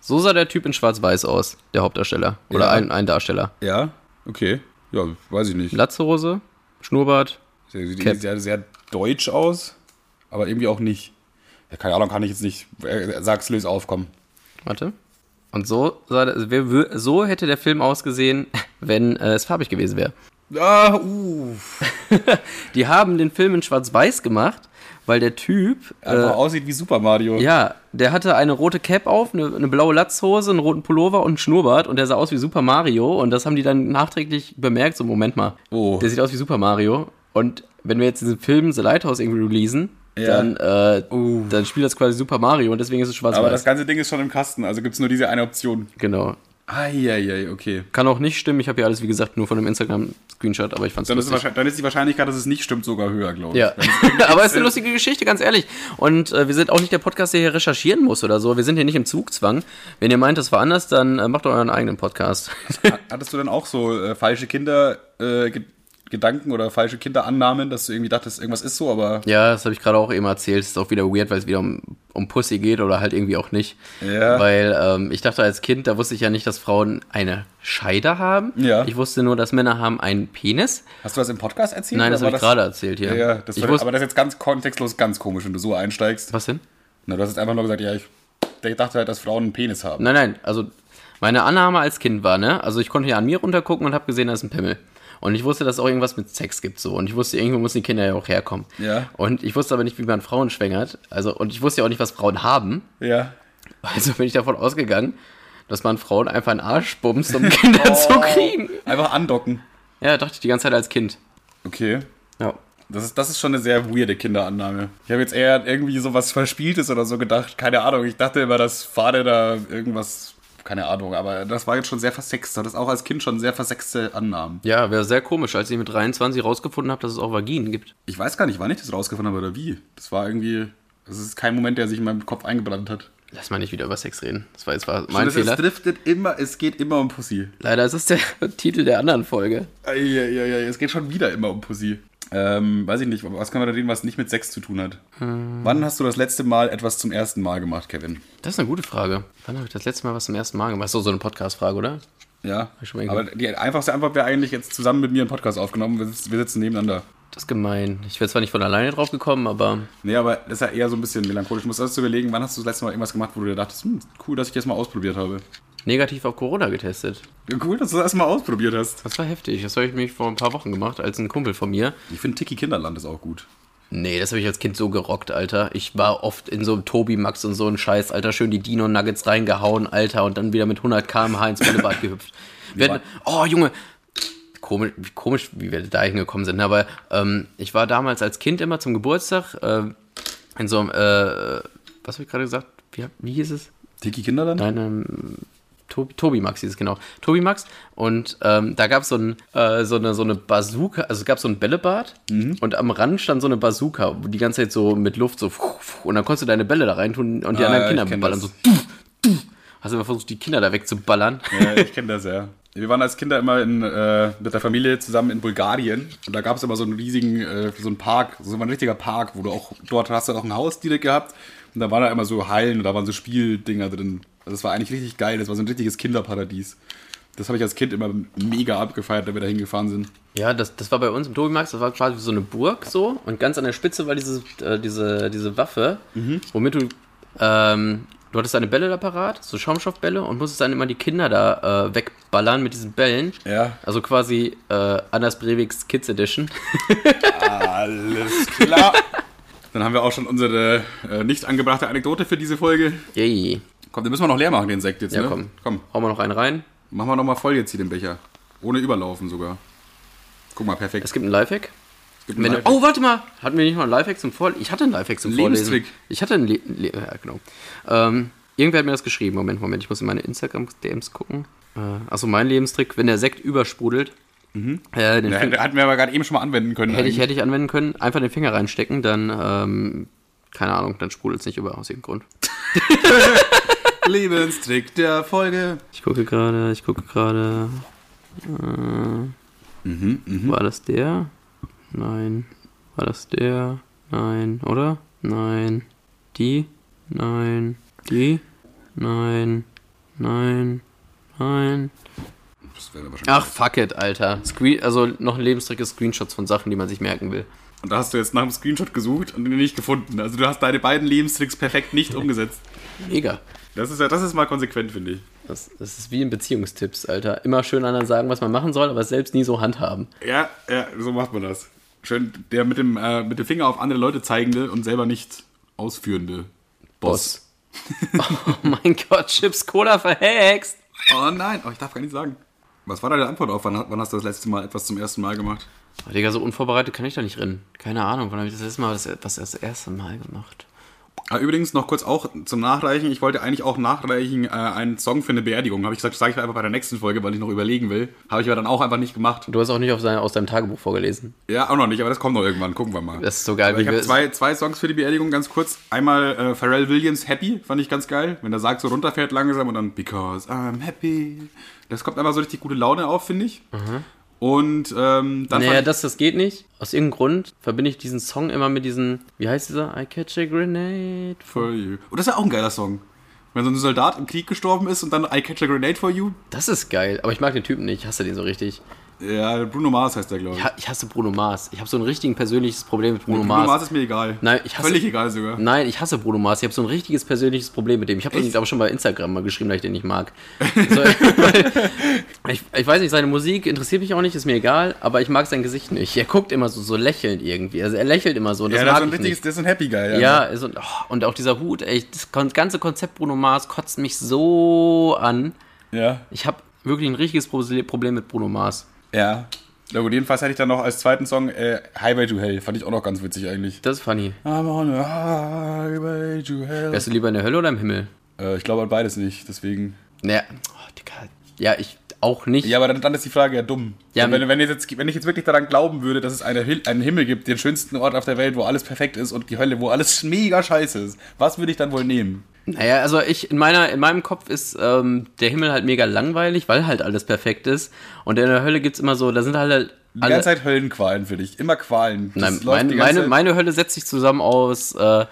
So sah der Typ in schwarz-weiß aus, der Hauptdarsteller. Oder Ja. ein, ein Darsteller. Ja, okay. Ja, weiß ich nicht. Latzhose, Schnurrbart. Der sieht Cap. sehr, sehr deutsch aus, aber irgendwie auch nicht. Ja, keine Ahnung, kann ich jetzt nicht. Sag's, löse auf, komm. Warte. Und so, so hätte der Film ausgesehen, <laughs> wenn äh, es farbig gewesen wäre. Ah, uh. <laughs> Die haben den Film in schwarz-weiß gemacht, weil der Typ, Einfach äh, aussieht wie Super Mario. ja, der hatte eine rote Cap auf, eine, eine blaue Latzhose, einen roten Pullover und einen Schnurrbart und der sah aus wie Super Mario und das haben die dann nachträglich bemerkt, so Moment mal, Oh. der sieht aus wie Super Mario und wenn wir jetzt diesen Film The Lighthouse irgendwie releasen, Ja. dann, äh, Uh. dann spielt das quasi Super Mario und deswegen ist es Aber das schwarz-weiß. ganze Ding ist schon im Kasten, also gibt's nur diese eine Option. Genau. Eieiei, okay. Kann auch nicht stimmen, ich habe ja alles, wie gesagt, nur von einem Instagram-Screenshot, aber ich fand's Dann ist, lustig. dann ist die Wahrscheinlichkeit, dass es nicht stimmt, sogar höher, glaube ich. Ja, <laughs> aber es ist eine lustige Geschichte, ganz ehrlich. Und äh, wir sind auch nicht der Podcast, der hier recherchieren muss oder so. Wir sind hier nicht im Zugzwang. Wenn ihr meint, das war anders, dann äh, macht doch euren eigenen Podcast. Hattest du denn auch so äh, falsche Kinder, äh, Gedanken oder falsche Kinderannahmen, dass du irgendwie dachtest, irgendwas ist so, aber ja, das habe ich gerade auch eben erzählt. Das ist auch wieder weird, weil es wieder um, um Pussy geht oder halt irgendwie auch nicht. Ja. Weil ähm, ich dachte als Kind, da wusste ich ja nicht, dass Frauen eine Scheide haben. Ja. Ich wusste nur, dass Männer haben einen Penis. hast du das im Podcast erzählt? Nein, das habe ich gerade erzählt hier. Ja, ja das war, wusste, aber das ist jetzt ganz kontextlos ganz komisch, wenn du so einsteigst. was denn? Na, du hast jetzt einfach nur gesagt, ja, ich, ich dachte halt, dass Frauen einen Penis haben. Nein, nein, also meine Annahme als Kind war, ne? Also ich konnte ja an mir runtergucken und habe gesehen, da ist ein Pimmel. Und ich wusste, dass es auch irgendwas mit Sex gibt so. Und ich wusste, irgendwo müssen die Kinder ja auch herkommen. Ja. Und ich wusste aber nicht, wie man Frauen schwängert. Also, und ich wusste ja auch nicht, was Frauen haben. Ja. Also bin ich davon ausgegangen, dass man Frauen einfach einen Arsch bumst, um <laughs> Kinder <laughs> zu kriegen. Einfach andocken. Ja, dachte ich die ganze Zeit als Kind. Okay. Ja. Das ist, das ist schon eine sehr weirde Kinderannahme. Ich habe jetzt eher irgendwie sowas Verspieltes oder so gedacht. Keine Ahnung. Ich dachte immer, dass Fahrräder irgendwas. Keine Ahnung, aber das war jetzt schon sehr versext. Das ist auch als Kind schon sehr versexte Annahmen. Ja, wäre sehr komisch, als ich mit 23 rausgefunden habe, dass es auch Vaginen gibt. Ich weiß gar nicht, wann ich das rausgefunden habe oder wie. Das war irgendwie. Das ist kein Moment, der sich in meinem Kopf eingebrannt hat. Lass mal nicht wieder über Sex reden. Das war jetzt war mein das Fehler. Es driftet immer, es geht immer um Pussy. Leider ist es der <laughs> Titel der anderen Folge. Eieiei, es geht schon wieder immer um Pussy. Ähm, weiß ich nicht, was kann man da reden, was nicht mit Sex zu tun hat? Wann hast du das letzte Mal etwas zum ersten Mal gemacht, Kevin? Das ist eine gute Frage. Wann habe ich das letzte Mal was zum ersten Mal gemacht? So, so eine Podcast-Frage, oder? Ja, aber die einfachste Antwort wäre eigentlich jetzt zusammen mit mir einen Podcast aufgenommen. Wir sitzen, wir sitzen nebeneinander. Das ist gemein. Ich wäre zwar nicht von alleine drauf gekommen, aber Nee, aber das ist ja eher so ein bisschen melancholisch. Du musst erst überlegen, wann hast du das letzte Mal irgendwas gemacht, wo du dir dachtest, hm, cool, dass ich das mal ausprobiert habe. Negativ auf Corona getestet. Ja, cool, dass du das erstmal ausprobiert hast. Das war heftig. Das habe ich mich vor ein paar Wochen gemacht, als ein Kumpel von mir. Ich finde Tiki Kinderland ist auch gut. Nee, das habe ich als Kind so gerockt, Alter. Ich war oft in so einem Tobi Max und so ein Scheiß, Alter. Schön die Dino Nuggets reingehauen, Alter. Und dann wieder mit 100 km/h ins Bällebad gehüpft. <laughs> Wir hatten, oh, Junge. Komisch, wie komisch, wie wir da hingekommen sind. Aber ähm, ich war damals als Kind immer zum Geburtstag äh, in so einem, äh, was habe ich gerade gesagt? Wie, wie hieß es? Tiki Kinderland? Nein, ähm, Tobi, Tobi Max hieß es genau. Tobi Max. Und ähm, da gab so es äh, so, eine, so eine Bazooka, also es gab so ein Bällebad und am Rand stand so eine Bazooka, die ganze Zeit so mit Luft so und dann konntest du deine Bälle da reintun und die Ah, anderen Kinder ballern so. Hast du immer versucht, die Kinder da wegzuballern? Ja, ich kenne das ja. Wir waren als Kinder immer in, äh, mit der Familie zusammen in Bulgarien und da gab es immer so einen riesigen, äh, so einen Park, so ein richtiger Park, wo du auch, dort hast du auch ein Haus direkt gehabt und da waren da immer so Hallen und da waren so Spieldinger drin. Also das war eigentlich richtig geil, das war so ein richtiges Kinderparadies. Das habe ich als Kind immer mega abgefeiert, wenn wir da hingefahren sind. Ja, das, das war bei uns im Tobimax, das war quasi so eine Burg so und ganz an der Spitze war diese, äh, diese, diese Waffe, womit du, ähm, du hattest deine Bälle da parat, so Schaumstoffbälle und musstest dann immer die Kinder da äh, wegballern mit diesen Bällen. Ja. Also quasi äh, Anders Breviks Kids Edition. Alles klar. <laughs> Dann haben wir auch schon unsere äh, nicht angebrachte Anekdote für diese Folge. Yay. Komm, den müssen wir noch leer machen, den Sekt jetzt, Ja, ne? komm. Komm, Hauen wir noch einen rein. machen wir noch mal voll jetzt hier den Becher. Ohne Überlaufen sogar. Guck mal, perfekt. Es gibt einen Lifehack. Es gibt einen Wenn Lifehack. oh, warte mal. Hatten wir nicht mal einen Lifehack zum Vorlesen? Ich hatte einen Lifehack zum Vorlesen. Lebenstrick. Ich hatte einen Le Le ja, genau. Ähm, irgendwer hat mir das geschrieben. Moment, Moment. Ich muss in meine Instagram-DMs gucken. Äh, achso, mein Lebenstrick. Wenn der Sekt übersprudelt, äh, den Ja, hatten wir aber gerade eben schon mal anwenden können. hätte, ich, hätte ich anwenden können. Einfach den Finger reinstecken, dann, ähm, keine Ahnung, dann sprudelt es nicht über aus irgendeinem Grund. <laughs> <laughs> Lebenstrick der Folge. Ich gucke gerade, ich gucke gerade. Äh, War das der? Nein. War das der? Nein, oder? Nein. Die? Nein. Die? Nein. Nein. Nein. Das wäre wahrscheinlich. Ach, fuck it, Alter. Screen also noch ein Lebenstrick ist Screenshots von Sachen, die man sich merken will. Und da hast du jetzt nach dem Screenshot gesucht und den nicht gefunden. Also du hast deine beiden Lebenstricks perfekt nicht umgesetzt. Mega. Das ist ja, das ist mal konsequent, finde ich. Das, das ist wie in Beziehungstipps, Alter. Immer schön anderen sagen, was man machen soll, aber selbst nie so handhaben. Ja, ja, so macht man das. Schön, der mit dem, äh, mit dem Finger auf andere Leute zeigende und selber nicht ausführende Boss. oh mein Gott, Chips Cola verhext. Oh nein, oh, ich darf gar nicht sagen. Was war deine Antwort auf? Wann, wann hast du das letzte Mal etwas zum ersten Mal gemacht? Oh, Digga, so unvorbereitet kann ich da nicht rennen. Keine Ahnung, wann habe ich das letzte Mal das, das, das erste Mal gemacht? Ah, übrigens noch kurz auch zum Nachreichen. Ich wollte eigentlich auch nachreichen äh, einen Song für eine Beerdigung. Habe ich gesagt, sage ich einfach bei der nächsten Folge, weil ich noch überlegen will. Habe ich aber dann auch einfach nicht gemacht. Du hast auch nicht auf sein, aus deinem Tagebuch vorgelesen. Ja, auch noch nicht, aber das kommt noch irgendwann. Gucken wir mal. Das ist so geil. Aber ich habe zwei, zwei Songs für die Beerdigung, ganz kurz. Einmal äh, Pharrell Williams Happy, fand ich ganz geil. Wenn der Sarg so runterfährt langsam und dann Because I'm happy. Das kommt einfach so richtig gute Laune auf, finde ich. Und ähm, dann Naja, das, das geht nicht. Aus irgendeinem Grund verbinde ich diesen Song immer mit diesen, wie heißt dieser? I catch a grenade. For You. Und das ist ja auch ein geiler Song. Wenn so ein Soldat im Krieg gestorben ist und dann I Catch a Grenade for You. Das ist geil, aber ich mag den Typen nicht. Ich hasse den so richtig. Ja, Bruno Mars heißt der, glaube ich. Ich, ha- ich hasse Bruno Mars. Ich habe so ein richtig persönliches Problem mit Bruno, Bruno Mars. Mars ist mir egal. Nein, ich hasse- Völlig egal sogar. Nein, ich hasse Bruno Mars. Ich habe so ein richtiges persönliches Problem mit dem. Ich habe Echt? aber schon bei Instagram mal geschrieben, dass ich den nicht mag. <laughs> So, <laughs> ich, ich weiß nicht, seine Musik interessiert mich auch nicht, ist mir egal, aber ich mag sein Gesicht nicht. Er guckt immer so, so lächelnd irgendwie. Also er lächelt immer so. Das Ja, das ist mag ein ich richtiges, nicht. das ist ein Happy Guy. Ja, also, oh, und auch dieser Hut, ey, das ganze Konzept Bruno Mars kotzt mich so an. Ja. Ich habe wirklich ein richtiges Pro- Problem mit Bruno Mars. Ja. Na gut, jedenfalls hatte ich dann noch als zweiten Song äh, Highway to Hell. Fand ich auch noch ganz witzig eigentlich. Das ist funny. I'm on a highway to hell. Wärst du lieber in der Hölle oder im Himmel? Äh, ich glaube an beides nicht, deswegen. Naja, oh, Digga. Ja, ich auch nicht. Ja, aber dann, dann ist die Frage ja dumm. Ja, Ja, wenn, wenn, ich jetzt, wenn ich jetzt wirklich daran glauben würde, dass es eine, einen Himmel gibt, den schönsten Ort auf der Welt, wo alles perfekt ist und die Hölle, wo alles mega scheiße ist, was würde ich dann wohl nehmen? Naja, also ich, in meiner, in meinem Kopf ist ähm, der Himmel halt mega langweilig, weil halt alles perfekt ist. Und in der Hölle gibt's immer so, da sind halt Die alle. ganze Zeit Höllenqualen für dich. Immer Qualen. Nein, läuft meine, Zeit- meine Hölle setzt sich zusammen aus äh,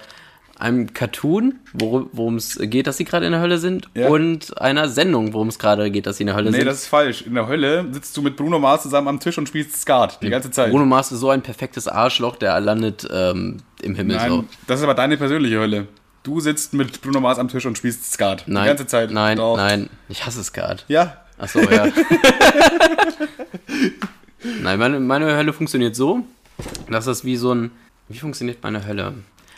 einem Cartoon, worum es geht, dass sie gerade in der Hölle sind, Ja. und einer Sendung, worum es gerade geht, dass sie in der Hölle Nee, sind. das ist falsch. In der Hölle sitzt du mit Bruno Mars zusammen am Tisch und spielst Skat die ganze Zeit. Bruno Mars ist so ein perfektes Arschloch, der landet ähm, im Himmel Nein, so. das ist aber deine persönliche Hölle. Du sitzt mit Bruno Mars am Tisch und spielst Skat Nein, die ganze Zeit. Nein, Doch. nein, ich hasse Skat. Ja, Achso, ja. <laughs> Nein, meine, meine Hölle funktioniert so, dass das wie so ein. Wie funktioniert meine Hölle?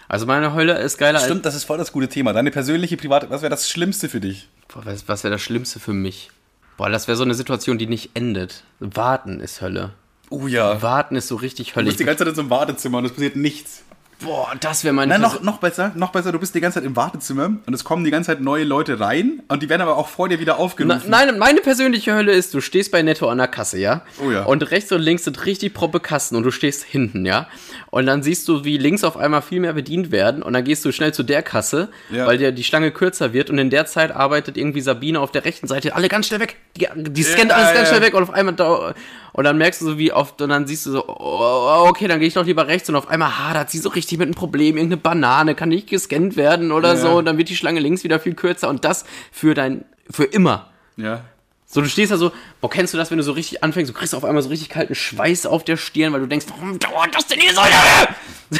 Also meine Hölle ist geiler stimmt, das ist voll das gute Thema. Deine persönliche private, was wäre das Schlimmste für dich? als. Boah, was was wäre das Schlimmste für mich? Boah, das wäre so eine Situation, die nicht endet. Warten ist Hölle. Oh ja. Du Warten ist so richtig bist höllisch. die ganze Zeit in so einem Wartezimmer und es passiert nichts. Boah, das wäre meine Nein, Perso- noch, noch besser, noch besser, du bist die ganze Zeit im Wartezimmer und es kommen die ganze Zeit neue Leute rein und die werden aber auch vor dir wieder Na, aufgerufen. nein, meine persönliche Hölle ist, du stehst bei Netto an der Kasse, ja? Oh ja. Und rechts und links sind richtig proppe Kassen und du stehst hinten, ja? Und dann siehst du, wie links auf einmal viel mehr bedient werden und dann gehst du schnell zu der Kasse, Ja. weil dir die Schlange kürzer wird und in der Zeit arbeitet irgendwie Sabine auf der rechten Seite, alle ganz schnell weg. Die, die scannt Ja, alles ganz schnell weg und auf einmal da, und dann merkst du so, wie oft, und dann siehst du so, oh, okay, dann gehe ich doch lieber rechts und auf einmal hadert sie so richtig mit einem Problem, irgendeine Banane kann nicht gescannt werden oder Ja. so und dann wird die Schlange links wieder viel kürzer und das für dein, für immer. Ja. So, du stehst da so, boah, kennst du das, wenn du so richtig anfängst, du kriegst auf einmal so richtig kalten Schweiß auf der Stirn, weil du denkst, warum dauert das denn hier so lange?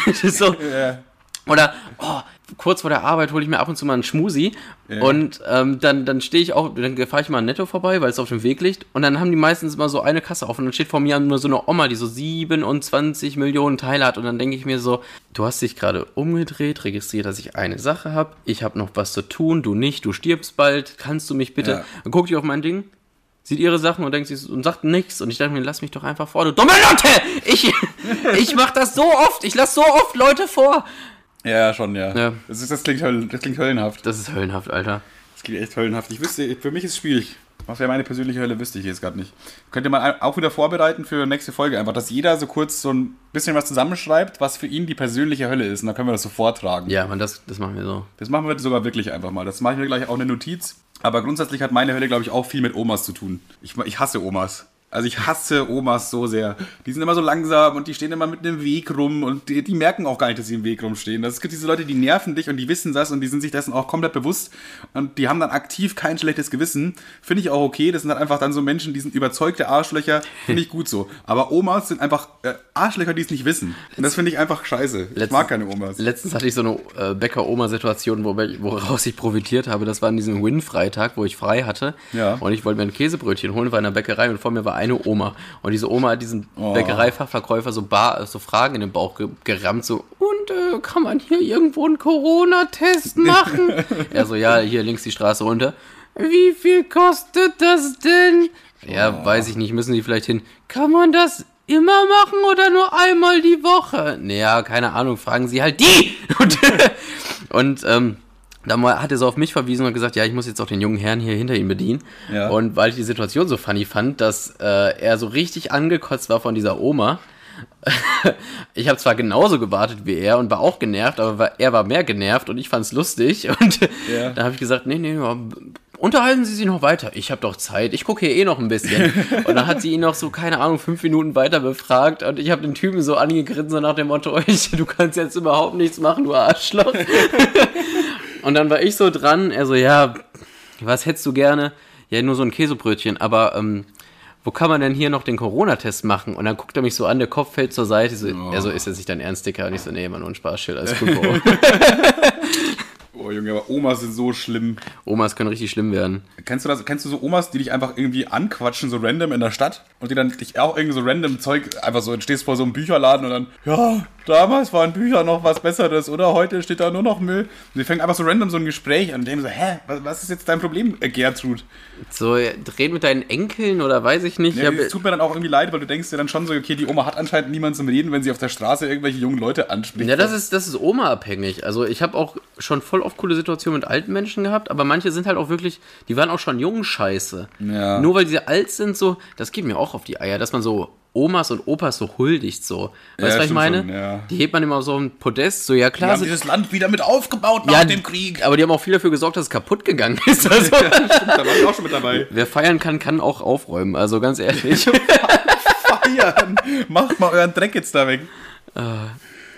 Das <laughs> ist so, Ja. oder, oh, kurz vor der Arbeit hole ich mir ab und zu mal einen Schmusi Ja. und ähm, dann, dann stehe ich auch, dann fahre ich mal Netto vorbei, weil es auf dem Weg liegt und dann haben die meistens immer so eine Kasse auf und dann steht vor mir nur so eine Oma, die so 27 Millionen Teile hat und dann denke ich mir so, du hast dich gerade umgedreht, registriert, dass ich eine Sache habe, ich habe noch was zu tun, du nicht, du stirbst bald, kannst du mich bitte, Ja. dann guckt die auf mein Ding, sieht ihre Sachen und denkt sich und sagt nichts und ich dachte mir, lass mich doch einfach vor, du dumme Leute! Ich, <laughs> ich mach das so oft, ich lass so oft Leute vor. Ja, schon, ja. Ja. Das, ist, das, klingt das klingt höllenhaft. Das ist höllenhaft, Alter. Das klingt echt höllenhaft. Ich wüsste, für mich ist es schwierig. Was wäre meine persönliche Hölle, wüsste ich jetzt gerade nicht. Könnt ihr mal auch wieder vorbereiten für nächste Folge. Einfach, dass jeder so kurz so ein bisschen was zusammenschreibt, was für ihn die persönliche Hölle ist. Und dann können wir das so vortragen. Ja, man, das, das machen wir so. Das machen wir sogar wirklich einfach mal. Das mache ich mir gleich auch eine Notiz. Aber grundsätzlich hat meine Hölle, glaube ich, auch viel mit Omas zu tun. Ich, ich hasse Omas. Also ich hasse Omas so sehr. Die sind immer so langsam und die stehen immer mit einem Weg rum und die, die merken auch gar nicht, dass sie im Weg rumstehen. Das- gibt diese Leute, die nerven dich und die wissen das und die sind sich dessen auch komplett bewusst und die haben dann aktiv kein schlechtes Gewissen. Finde ich auch okay. Das sind halt einfach dann so Menschen, die sind überzeugte Arschlöcher. Finde ich gut so. Aber Omas sind einfach äh, Arschlöcher, die es nicht wissen. Und das finde ich einfach scheiße. Ich Letztens- mag keine Omas. Letztens hatte ich so eine äh, Bäcker-Oma-Situation, wo, woraus ich profitiert habe. Das war an diesem Win-Freitag, wo ich frei hatte. Ja. Und ich wollte mir ein Käsebrötchen holen, war in der Bäckerei und vor mir war eine Oma. Und diese Oma hat diesen Oh. Bäckereifachverkäufer so, Bar, so Fragen in den Bauch ge gerammt, so, und äh, kann man hier irgendwo einen Corona-Test <laughs> machen? er so, ja, hier links die Straße runter. Wie viel kostet das denn? Ja, weiß ich nicht, müssen die vielleicht hin. Kann man das immer machen oder nur einmal die Woche? Naja, keine Ahnung, fragen sie halt die! Und, <laughs> und ähm, dann hat er so auf mich verwiesen und gesagt, ja, ich muss jetzt auch den jungen Herrn hier hinter ihm bedienen. Ja. Und weil ich die Situation so funny fand, dass äh, er so richtig angekotzt war von dieser Oma. <laughs> ich habe zwar genauso gewartet wie er und war auch genervt, aber war, er war mehr genervt und ich fand's lustig. <laughs> Und Ja. da habe ich gesagt, nee, nee, unterhalten Sie sich noch weiter. Ich habe doch Zeit. Ich gucke hier eh noch ein bisschen. <laughs> und dann hat sie ihn noch so, keine Ahnung, fünf Minuten weiter befragt und ich habe den Typen so angegrinst, so nach dem Motto, du kannst jetzt überhaupt nichts machen, du Arschloch. Und dann war ich so dran, er so, ja, was hättest du gerne? Ja, nur so ein Käsebrötchen, aber ähm, wo kann man denn hier noch den Corona-Test machen? Und dann guckt er mich so an, der Kopf fällt zur Seite. So, Er so, ist das nicht dein Ernst, Dicker? Und ich so, nee, Mann, nur ein Spaßschild, alles gut, <laughs> Bro. <laughs> Oh Junge, aber Omas sind so schlimm. Omas können richtig schlimm werden. Kennst du das? Kennst du so Omas, die dich einfach irgendwie anquatschen, so random in der Stadt und die dann dich auch irgendwie so random Zeug einfach so, stehst vor so einem Bücherladen und dann, ja, damals waren Bücher noch was Besseres oder heute steht da nur noch Müll. Und die fangen einfach so random so ein Gespräch an und denken so, hä, was, was ist jetzt dein Problem, äh, Gertrud? So, drehen mit deinen Enkeln oder weiß ich nicht. Ja, es tut mir dann auch irgendwie leid, weil du denkst dir dann schon so, okay, die Oma hat anscheinend niemanden zum Reden, wenn sie auf der Straße irgendwelche jungen Leute anspricht. ja, das ist, das ist Oma-abhängig. Also ich habe auch schon voll oft coole Situationen mit alten Menschen gehabt, aber manche sind halt auch wirklich, die waren auch schon jung scheiße. Ja. Nur weil sie alt sind, so, das geht mir auch auf die Eier, dass man so Omas und Opas so huldigt, so. Weißt du, Ja, was ich stimmt meine? schon, ja. Die hebt man immer auf so ein Podest, so, ja die klar. haben sind- dieses Land wieder mit aufgebaut nach ja, dem Krieg. Aber die haben auch viel dafür gesorgt, dass es kaputt gegangen ist. <laughs> Also, da war ich auch schon mit dabei. wer feiern kann, kann auch aufräumen. Also ganz ehrlich. <laughs> Feiern! Macht mal euren Dreck jetzt da weg.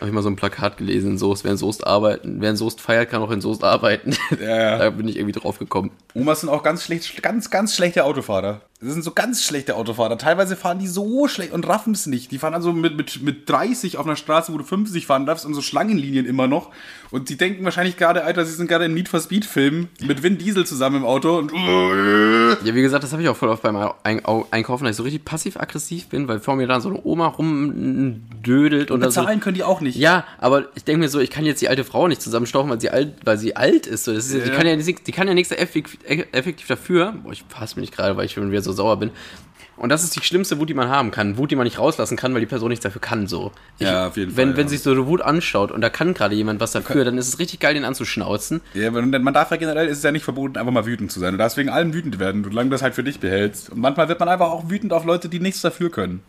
Habe ich mal so ein Plakat gelesen, in Soest, wer in Soest arbeiten, wer in Soest feiert, kann auch in Soest arbeiten. Ja, ja. <laughs> da bin ich irgendwie drauf gekommen. Omas sind auch ganz schlecht, ganz, ganz schlechte Autofahrer. Das sind so ganz schlechte Autofahrer. Teilweise fahren die so schlecht und raffen es nicht. Die fahren also mit, mit, mit 30 auf einer Straße, wo du 50 fahren darfst und so Schlangenlinien immer noch. Und die denken wahrscheinlich gerade, Alter, sie sind gerade im Need for Speed Film mit Vin Diesel zusammen im Auto und Ja, wie gesagt, das habe ich auch voll oft beim Ein Au- Einkaufen, dass ich so richtig passiv-aggressiv bin, weil vor mir dann so eine Oma rumdödelt und dann so. bezahlen können die auch nicht. Ja, aber ich denke mir so, ich kann jetzt die alte Frau nicht zusammenstauchen, weil sie alt, weil sie alt ist. So, das ist ja. Die, kann ja, nichts- die kann ja nichts effektiv, effektiv dafür. Boah, ich fasse mich nicht gerade, weil ich schon wieder so sauer bin. Und das ist die schlimmste Wut, die man haben kann. Wut, die man nicht rauslassen kann, weil die Person nichts dafür kann. So. Ich, Ja, auf jeden wenn, Fall, Wenn ja. sich so eine Wut anschaut und da kann gerade jemand was dafür, dann ist es richtig geil, den anzuschnauzen. Ja, man darf ja generell, ist es ja nicht verboten, einfach mal wütend zu sein. Du darfst wegen allem wütend werden, solange du das halt für dich behältst. Und manchmal wird man einfach auch wütend auf Leute, die nichts dafür können.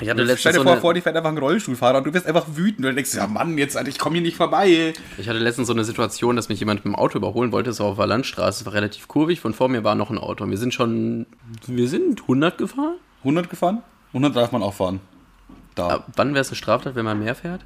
Ich hatte Stell letztens, dir so vor, eine, vor dir fährt einfach ein Rollstuhlfahrer und du bist einfach wütend. Und denkst, ja Mann, jetzt, ich komme hier nicht vorbei. ich hatte letztens so eine Situation, dass mich jemand mit dem Auto überholen wollte. Es war auf der Landstraße, es war relativ kurvig. Von vor mir war noch ein Auto. Und wir sind schon, wir sind 100 gefahren. 100 gefahren? 100 darf man auch fahren. Da. Ab wann wäre es eine Straftat, wenn man mehr fährt?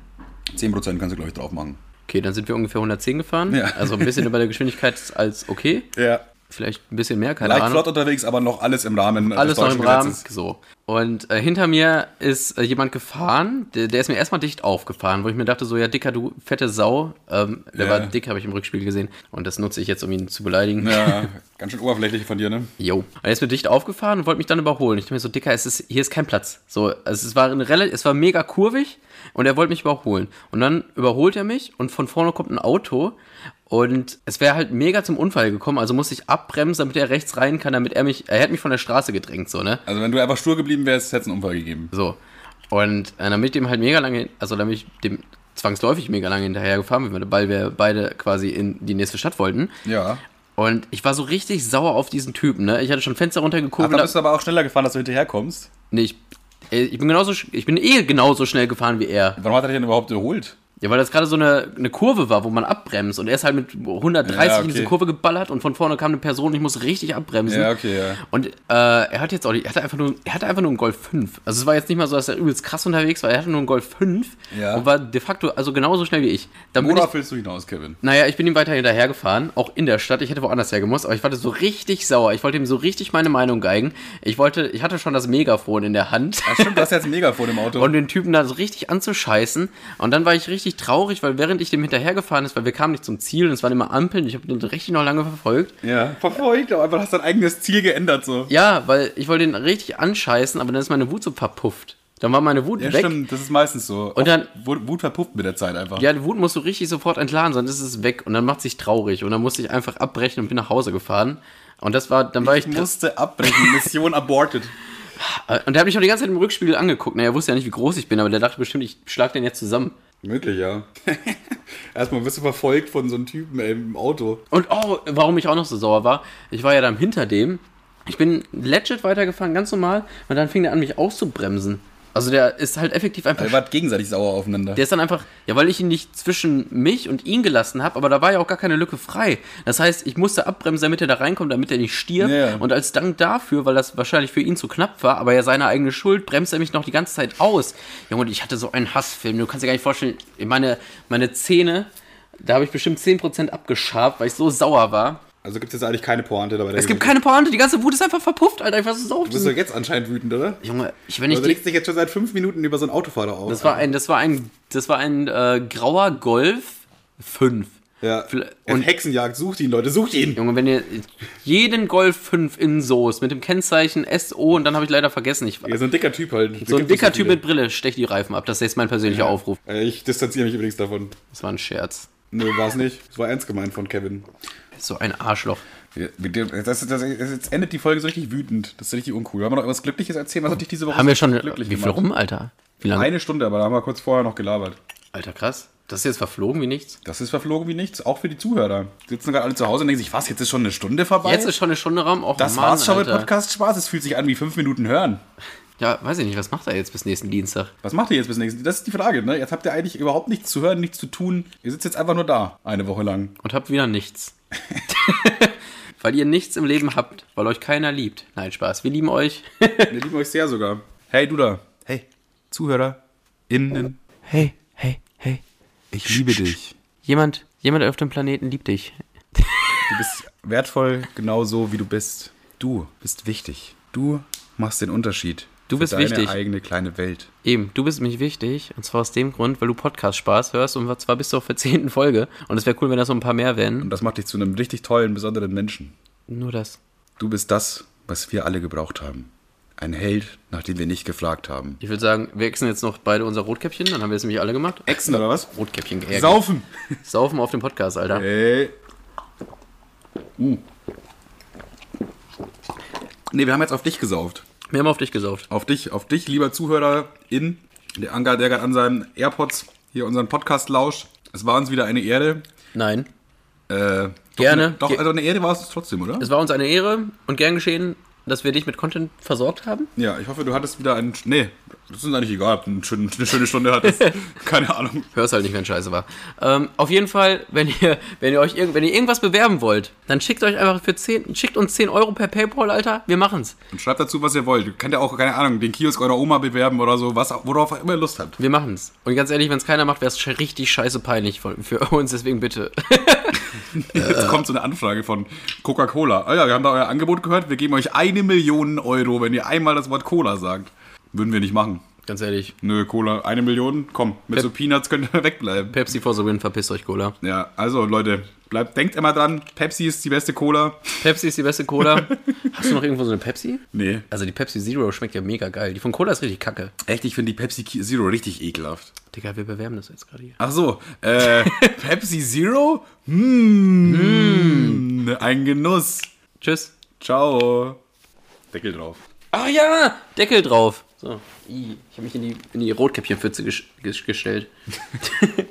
10% kannst du, glaube ich, drauf machen. Okay, dann sind wir ungefähr 110 gefahren. Ja. Also ein bisschen <laughs> über der Geschwindigkeit als okay. Ja. Vielleicht ein bisschen mehr, keine Leicht Ahnung. flott unterwegs, aber noch alles im Rahmen des Alles noch deutschen im Rahmen. Gesetzes. So. Und äh, hinter mir ist äh, jemand gefahren, der, der ist mir erstmal dicht aufgefahren, wo ich mir dachte, so, ja, Dicker, du fette Sau. Ähm, der Ja. war dick, habe ich im Rückspiel gesehen. Und das nutze ich jetzt, um ihn zu beleidigen. Ja, <laughs> ganz schön oberflächlich von dir, ne? Jo. Er ist mir dicht aufgefahren und wollte mich dann überholen. Ich dachte mir so, Dicker, es ist, hier ist kein Platz. So, also es war eine relativ, es war mega kurvig und er wollte mich überholen. Und dann überholt er mich und von vorne kommt ein Auto und es wäre halt mega zum Unfall gekommen. Also musste ich abbremsen, damit er rechts rein kann, damit er mich, er hätte mich von der Straße gedrängt, so, ne? Also wenn du einfach stur geblieben wärst, hätte es einen Unfall gegeben. So. Und äh, damit ich dem halt mega lange, also damit ich dem zwangsläufig mega lange hinterher gefahren bin, weil wir beide quasi in die nächste Stadt wollten. Ja. Und ich war so richtig sauer auf diesen Typen, ne? Ich hatte schon Fenster Ach, runtergekurbelt. da bist du aber auch schneller gefahren, dass du hinterherkommst. Nee, ich, äh, ich bin genauso, ich bin eh genauso schnell gefahren wie er. Warum hat er dich denn überhaupt überholt? Ja, weil das gerade so eine, eine Kurve war, wo man abbremst und er ist halt mit 130 Ja, in diese okay. Kurve geballert und von vorne kam eine Person und ich muss richtig abbremsen. Ja, okay, ja. Und äh, er hat jetzt auch, nicht- er hatte einfach nur, er hatte einfach nur einen Golf 5. Also es war jetzt nicht mal so, dass er übelst krass unterwegs war, er hatte nur einen Golf 5 Ja. und war de facto also genauso schnell wie ich. Dann Worauf willst du hinaus, Kevin? naja, ich bin ihm weiter hinterhergefahren, auch in der Stadt. Ich hätte woanders hergemusst, aber ich war so richtig sauer. Ich wollte ihm so richtig meine Meinung geigen. Ich wollte, ich hatte schon das Megafon in der Hand. Ach stimmt, du hast jetzt ein Megafon im Auto. <laughs> Und den Typen da so richtig anzuscheißen. Und dann war ich richtig traurig, weil während ich dem hinterhergefahren ist, weil wir kamen nicht zum Ziel und es waren immer Ampeln, ich habe den richtig noch lange verfolgt. ja, verfolgt, aber einfach hast dein eigenes Ziel geändert so. Ja, weil ich wollte den richtig anscheißen, aber dann ist meine Wut so verpufft. Dann war meine Wut Ja, weg. stimmt, das ist meistens so. Und dann- Wut, Wut verpufft mit der Zeit einfach. Ja, die Wut musst du richtig sofort entladen, sonst ist es weg und dann macht sich traurig. Und dann musste ich einfach abbrechen und bin nach Hause gefahren. Und das war, dann war ich. ich musste abbrechen, Mission aborted. <laughs> und der hat mich auch die ganze Zeit im Rückspiegel angeguckt. Naja, er wusste ja nicht, wie groß ich bin, aber der dachte bestimmt, ich schlag den jetzt zusammen. Möglich, ja. <laughs> Erstmal wirst du verfolgt von so einem Typen ey, im Auto. Und oh, warum ich auch noch so sauer war, ich war ja dann hinter dem. Ich bin legit weitergefahren, ganz normal, und dann fing der an, mich auszubremsen. Also der ist halt effektiv einfach. Ihr wart gegenseitig sauer aufeinander. Der ist dann einfach, ja, weil ich ihn nicht zwischen mich und ihn gelassen habe, aber da war ja auch gar keine Lücke frei. Das heißt, ich musste abbremsen, damit er da reinkommt, damit er nicht stirbt. Ja. Und als Dank dafür, weil das wahrscheinlich für ihn zu knapp war, aber ja seine eigene Schuld, bremst er mich noch die ganze Zeit aus. Junge, ich hatte so einen Hassfilm. Du kannst dir gar nicht vorstellen, meine, meine Zähne, da habe ich bestimmt 10% abgeschabt, weil ich so sauer war. Also gibt es jetzt eigentlich keine Pointe dabei. Es gibt keine Pointe, die ganze Wut ist einfach verpufft, Alter. War so sauer. auf Du bist doch jetzt anscheinend wütend, oder? Junge, ich, wenn ich Also du die, regst dich jetzt schon seit fünf Minuten über so einen Autofahrer auf. Das war ein, das war ein, das war ein äh, grauer Golf 5. ja. Und Hexenjagd, sucht ihn, Leute, sucht ihn. Junge, wenn ihr jeden Golf 5 in Soße mit dem Kennzeichen SO und dann habe ich leider vergessen, ich Ja, so ein dicker Typ halt. so ein dicker Typ mit Brille, stech die Reifen ab. Das ist jetzt mein persönlicher Aufruf. Äh, Ich distanziere mich übrigens davon. Das war ein Scherz. Nö, war es nicht. Es war ernst gemeint von Kevin. So ein Arschloch. Das, das, das, jetzt endet die Folge so richtig wütend. Das ist richtig uncool. Wollen wir noch irgendwas Glückliches erzählen? Was hat dich diese Woche Haben wir schon. glücklich Wie viel gemacht? rum, Alter? Wie lange? Eine Stunde, aber da haben wir kurz vorher noch gelabert. Alter, krass. Das ist jetzt verflogen wie nichts. Das ist verflogen wie nichts, auch für die Zuhörer. Die sitzen gerade alle zu Hause und denken sich, was, jetzt ist schon eine Stunde vorbei? Jetzt ist schon eine Stunde Raum. Auch das Mann, war's schon mit Alter. Podcast-Spaß. Es fühlt sich an wie fünf Minuten hören. Ja, weiß ich nicht, was macht er jetzt bis nächsten Dienstag? Was macht ihr jetzt bis nächstes? Das ist die Frage, ne? Jetzt habt ihr eigentlich überhaupt nichts zu hören, nichts zu tun. Ihr sitzt jetzt einfach nur da, eine Woche lang. Und habt wieder nichts. <laughs> weil ihr nichts im Leben habt, weil euch keiner liebt. Nein, Spaß. Wir lieben euch. <laughs> Wir lieben euch sehr sogar. Hey, du da. Hey, Zuhörer. Innen. hey, hey, hey. Ich liebe dich. Jemand, jemand auf dem Planeten liebt dich. Du bist wertvoll, genauso wie du bist. Du bist wichtig. Du machst den Unterschied. Du bist deine wichtig. eigene kleine Welt. Eben, du bist mich wichtig. Und zwar aus dem Grund, weil du Podcast-Spaß hörst und zwar bist du auf der zehnten Folge. Und es wäre cool, wenn das so ein paar mehr wären. Und das macht dich zu einem richtig tollen, besonderen Menschen. Nur das. Du bist das, was wir alle gebraucht haben. Ein Held, nach dem wir nicht gefragt haben. Ich würde sagen, wir wechseln jetzt noch beide unser Rotkäppchen, dann haben wir es nämlich alle gemacht. Echsen oder was? Rotkäppchen gehärtet. Saufen! Saufen auf dem Podcast, Alter. Ey. Uh. Nee, wir haben jetzt auf dich gesauft. Wir haben auf dich gesauft. Auf dich, auf dich, lieber Zuhörer in der Anker, der gerade an seinen AirPods hier unseren Podcast lauscht. Es war uns wieder eine Ehre. Nein. Äh, Gerne. Doch, also eine Ehre war es trotzdem, oder? Es war uns eine Ehre und gern geschehen, dass wir dich mit Content versorgt haben. Ja, ich hoffe, du hattest wieder einen. Nee, das ist eigentlich egal, ob du eine schöne, eine schöne Stunde hattest. <laughs> Keine Ahnung. Hör's halt nicht, wenn scheiße war. Ähm, auf jeden Fall, wenn ihr, wenn ihr euch irgend, wenn ihr irgendwas bewerben wollt, dann schickt euch einfach für 10, schickt uns 10 Euro per Paypal, Alter. Wir machen's. Und schreibt dazu, was ihr wollt. Ihr könnt ja auch, keine Ahnung, den Kiosk eurer Oma bewerben oder so, was, worauf ihr immer Lust habt. Wir machen's. Und ganz ehrlich, wenn's keiner macht, wär's sch- richtig scheiße peinlich von, für <laughs> uns. Deswegen bitte. <laughs> Jetzt kommt so eine Anfrage von Coca-Cola. Ah ja, wir haben da euer Angebot gehört. Wir geben euch eine Million Euro, wenn ihr einmal das Wort Cola sagt. Würden wir nicht machen. ganz ehrlich. Nö, Cola, eine Million, komm, mit Pep- so Peanuts könnt ihr <laughs> wegbleiben. Pepsi for the win, verpisst euch, Cola. Ja, also Leute, bleibt, denkt immer dran, Pepsi ist die beste Cola. Pepsi ist die beste Cola. <laughs> Hast du noch irgendwo so eine Pepsi? Nee. Also die Pepsi Zero schmeckt ja mega geil. Die von Cola ist richtig kacke. Echt, ich finde die Pepsi Zero richtig ekelhaft. Digga, wir bewerben das jetzt gerade hier. Ach so, äh, <laughs> Pepsi Zero? Hm, ein Genuss. Tschüss. Ciao. Deckel drauf. Ah ja, Deckel drauf. So. Ich habe mich in die, in die Rotkäppchenpfütze ges gestellt. <laughs>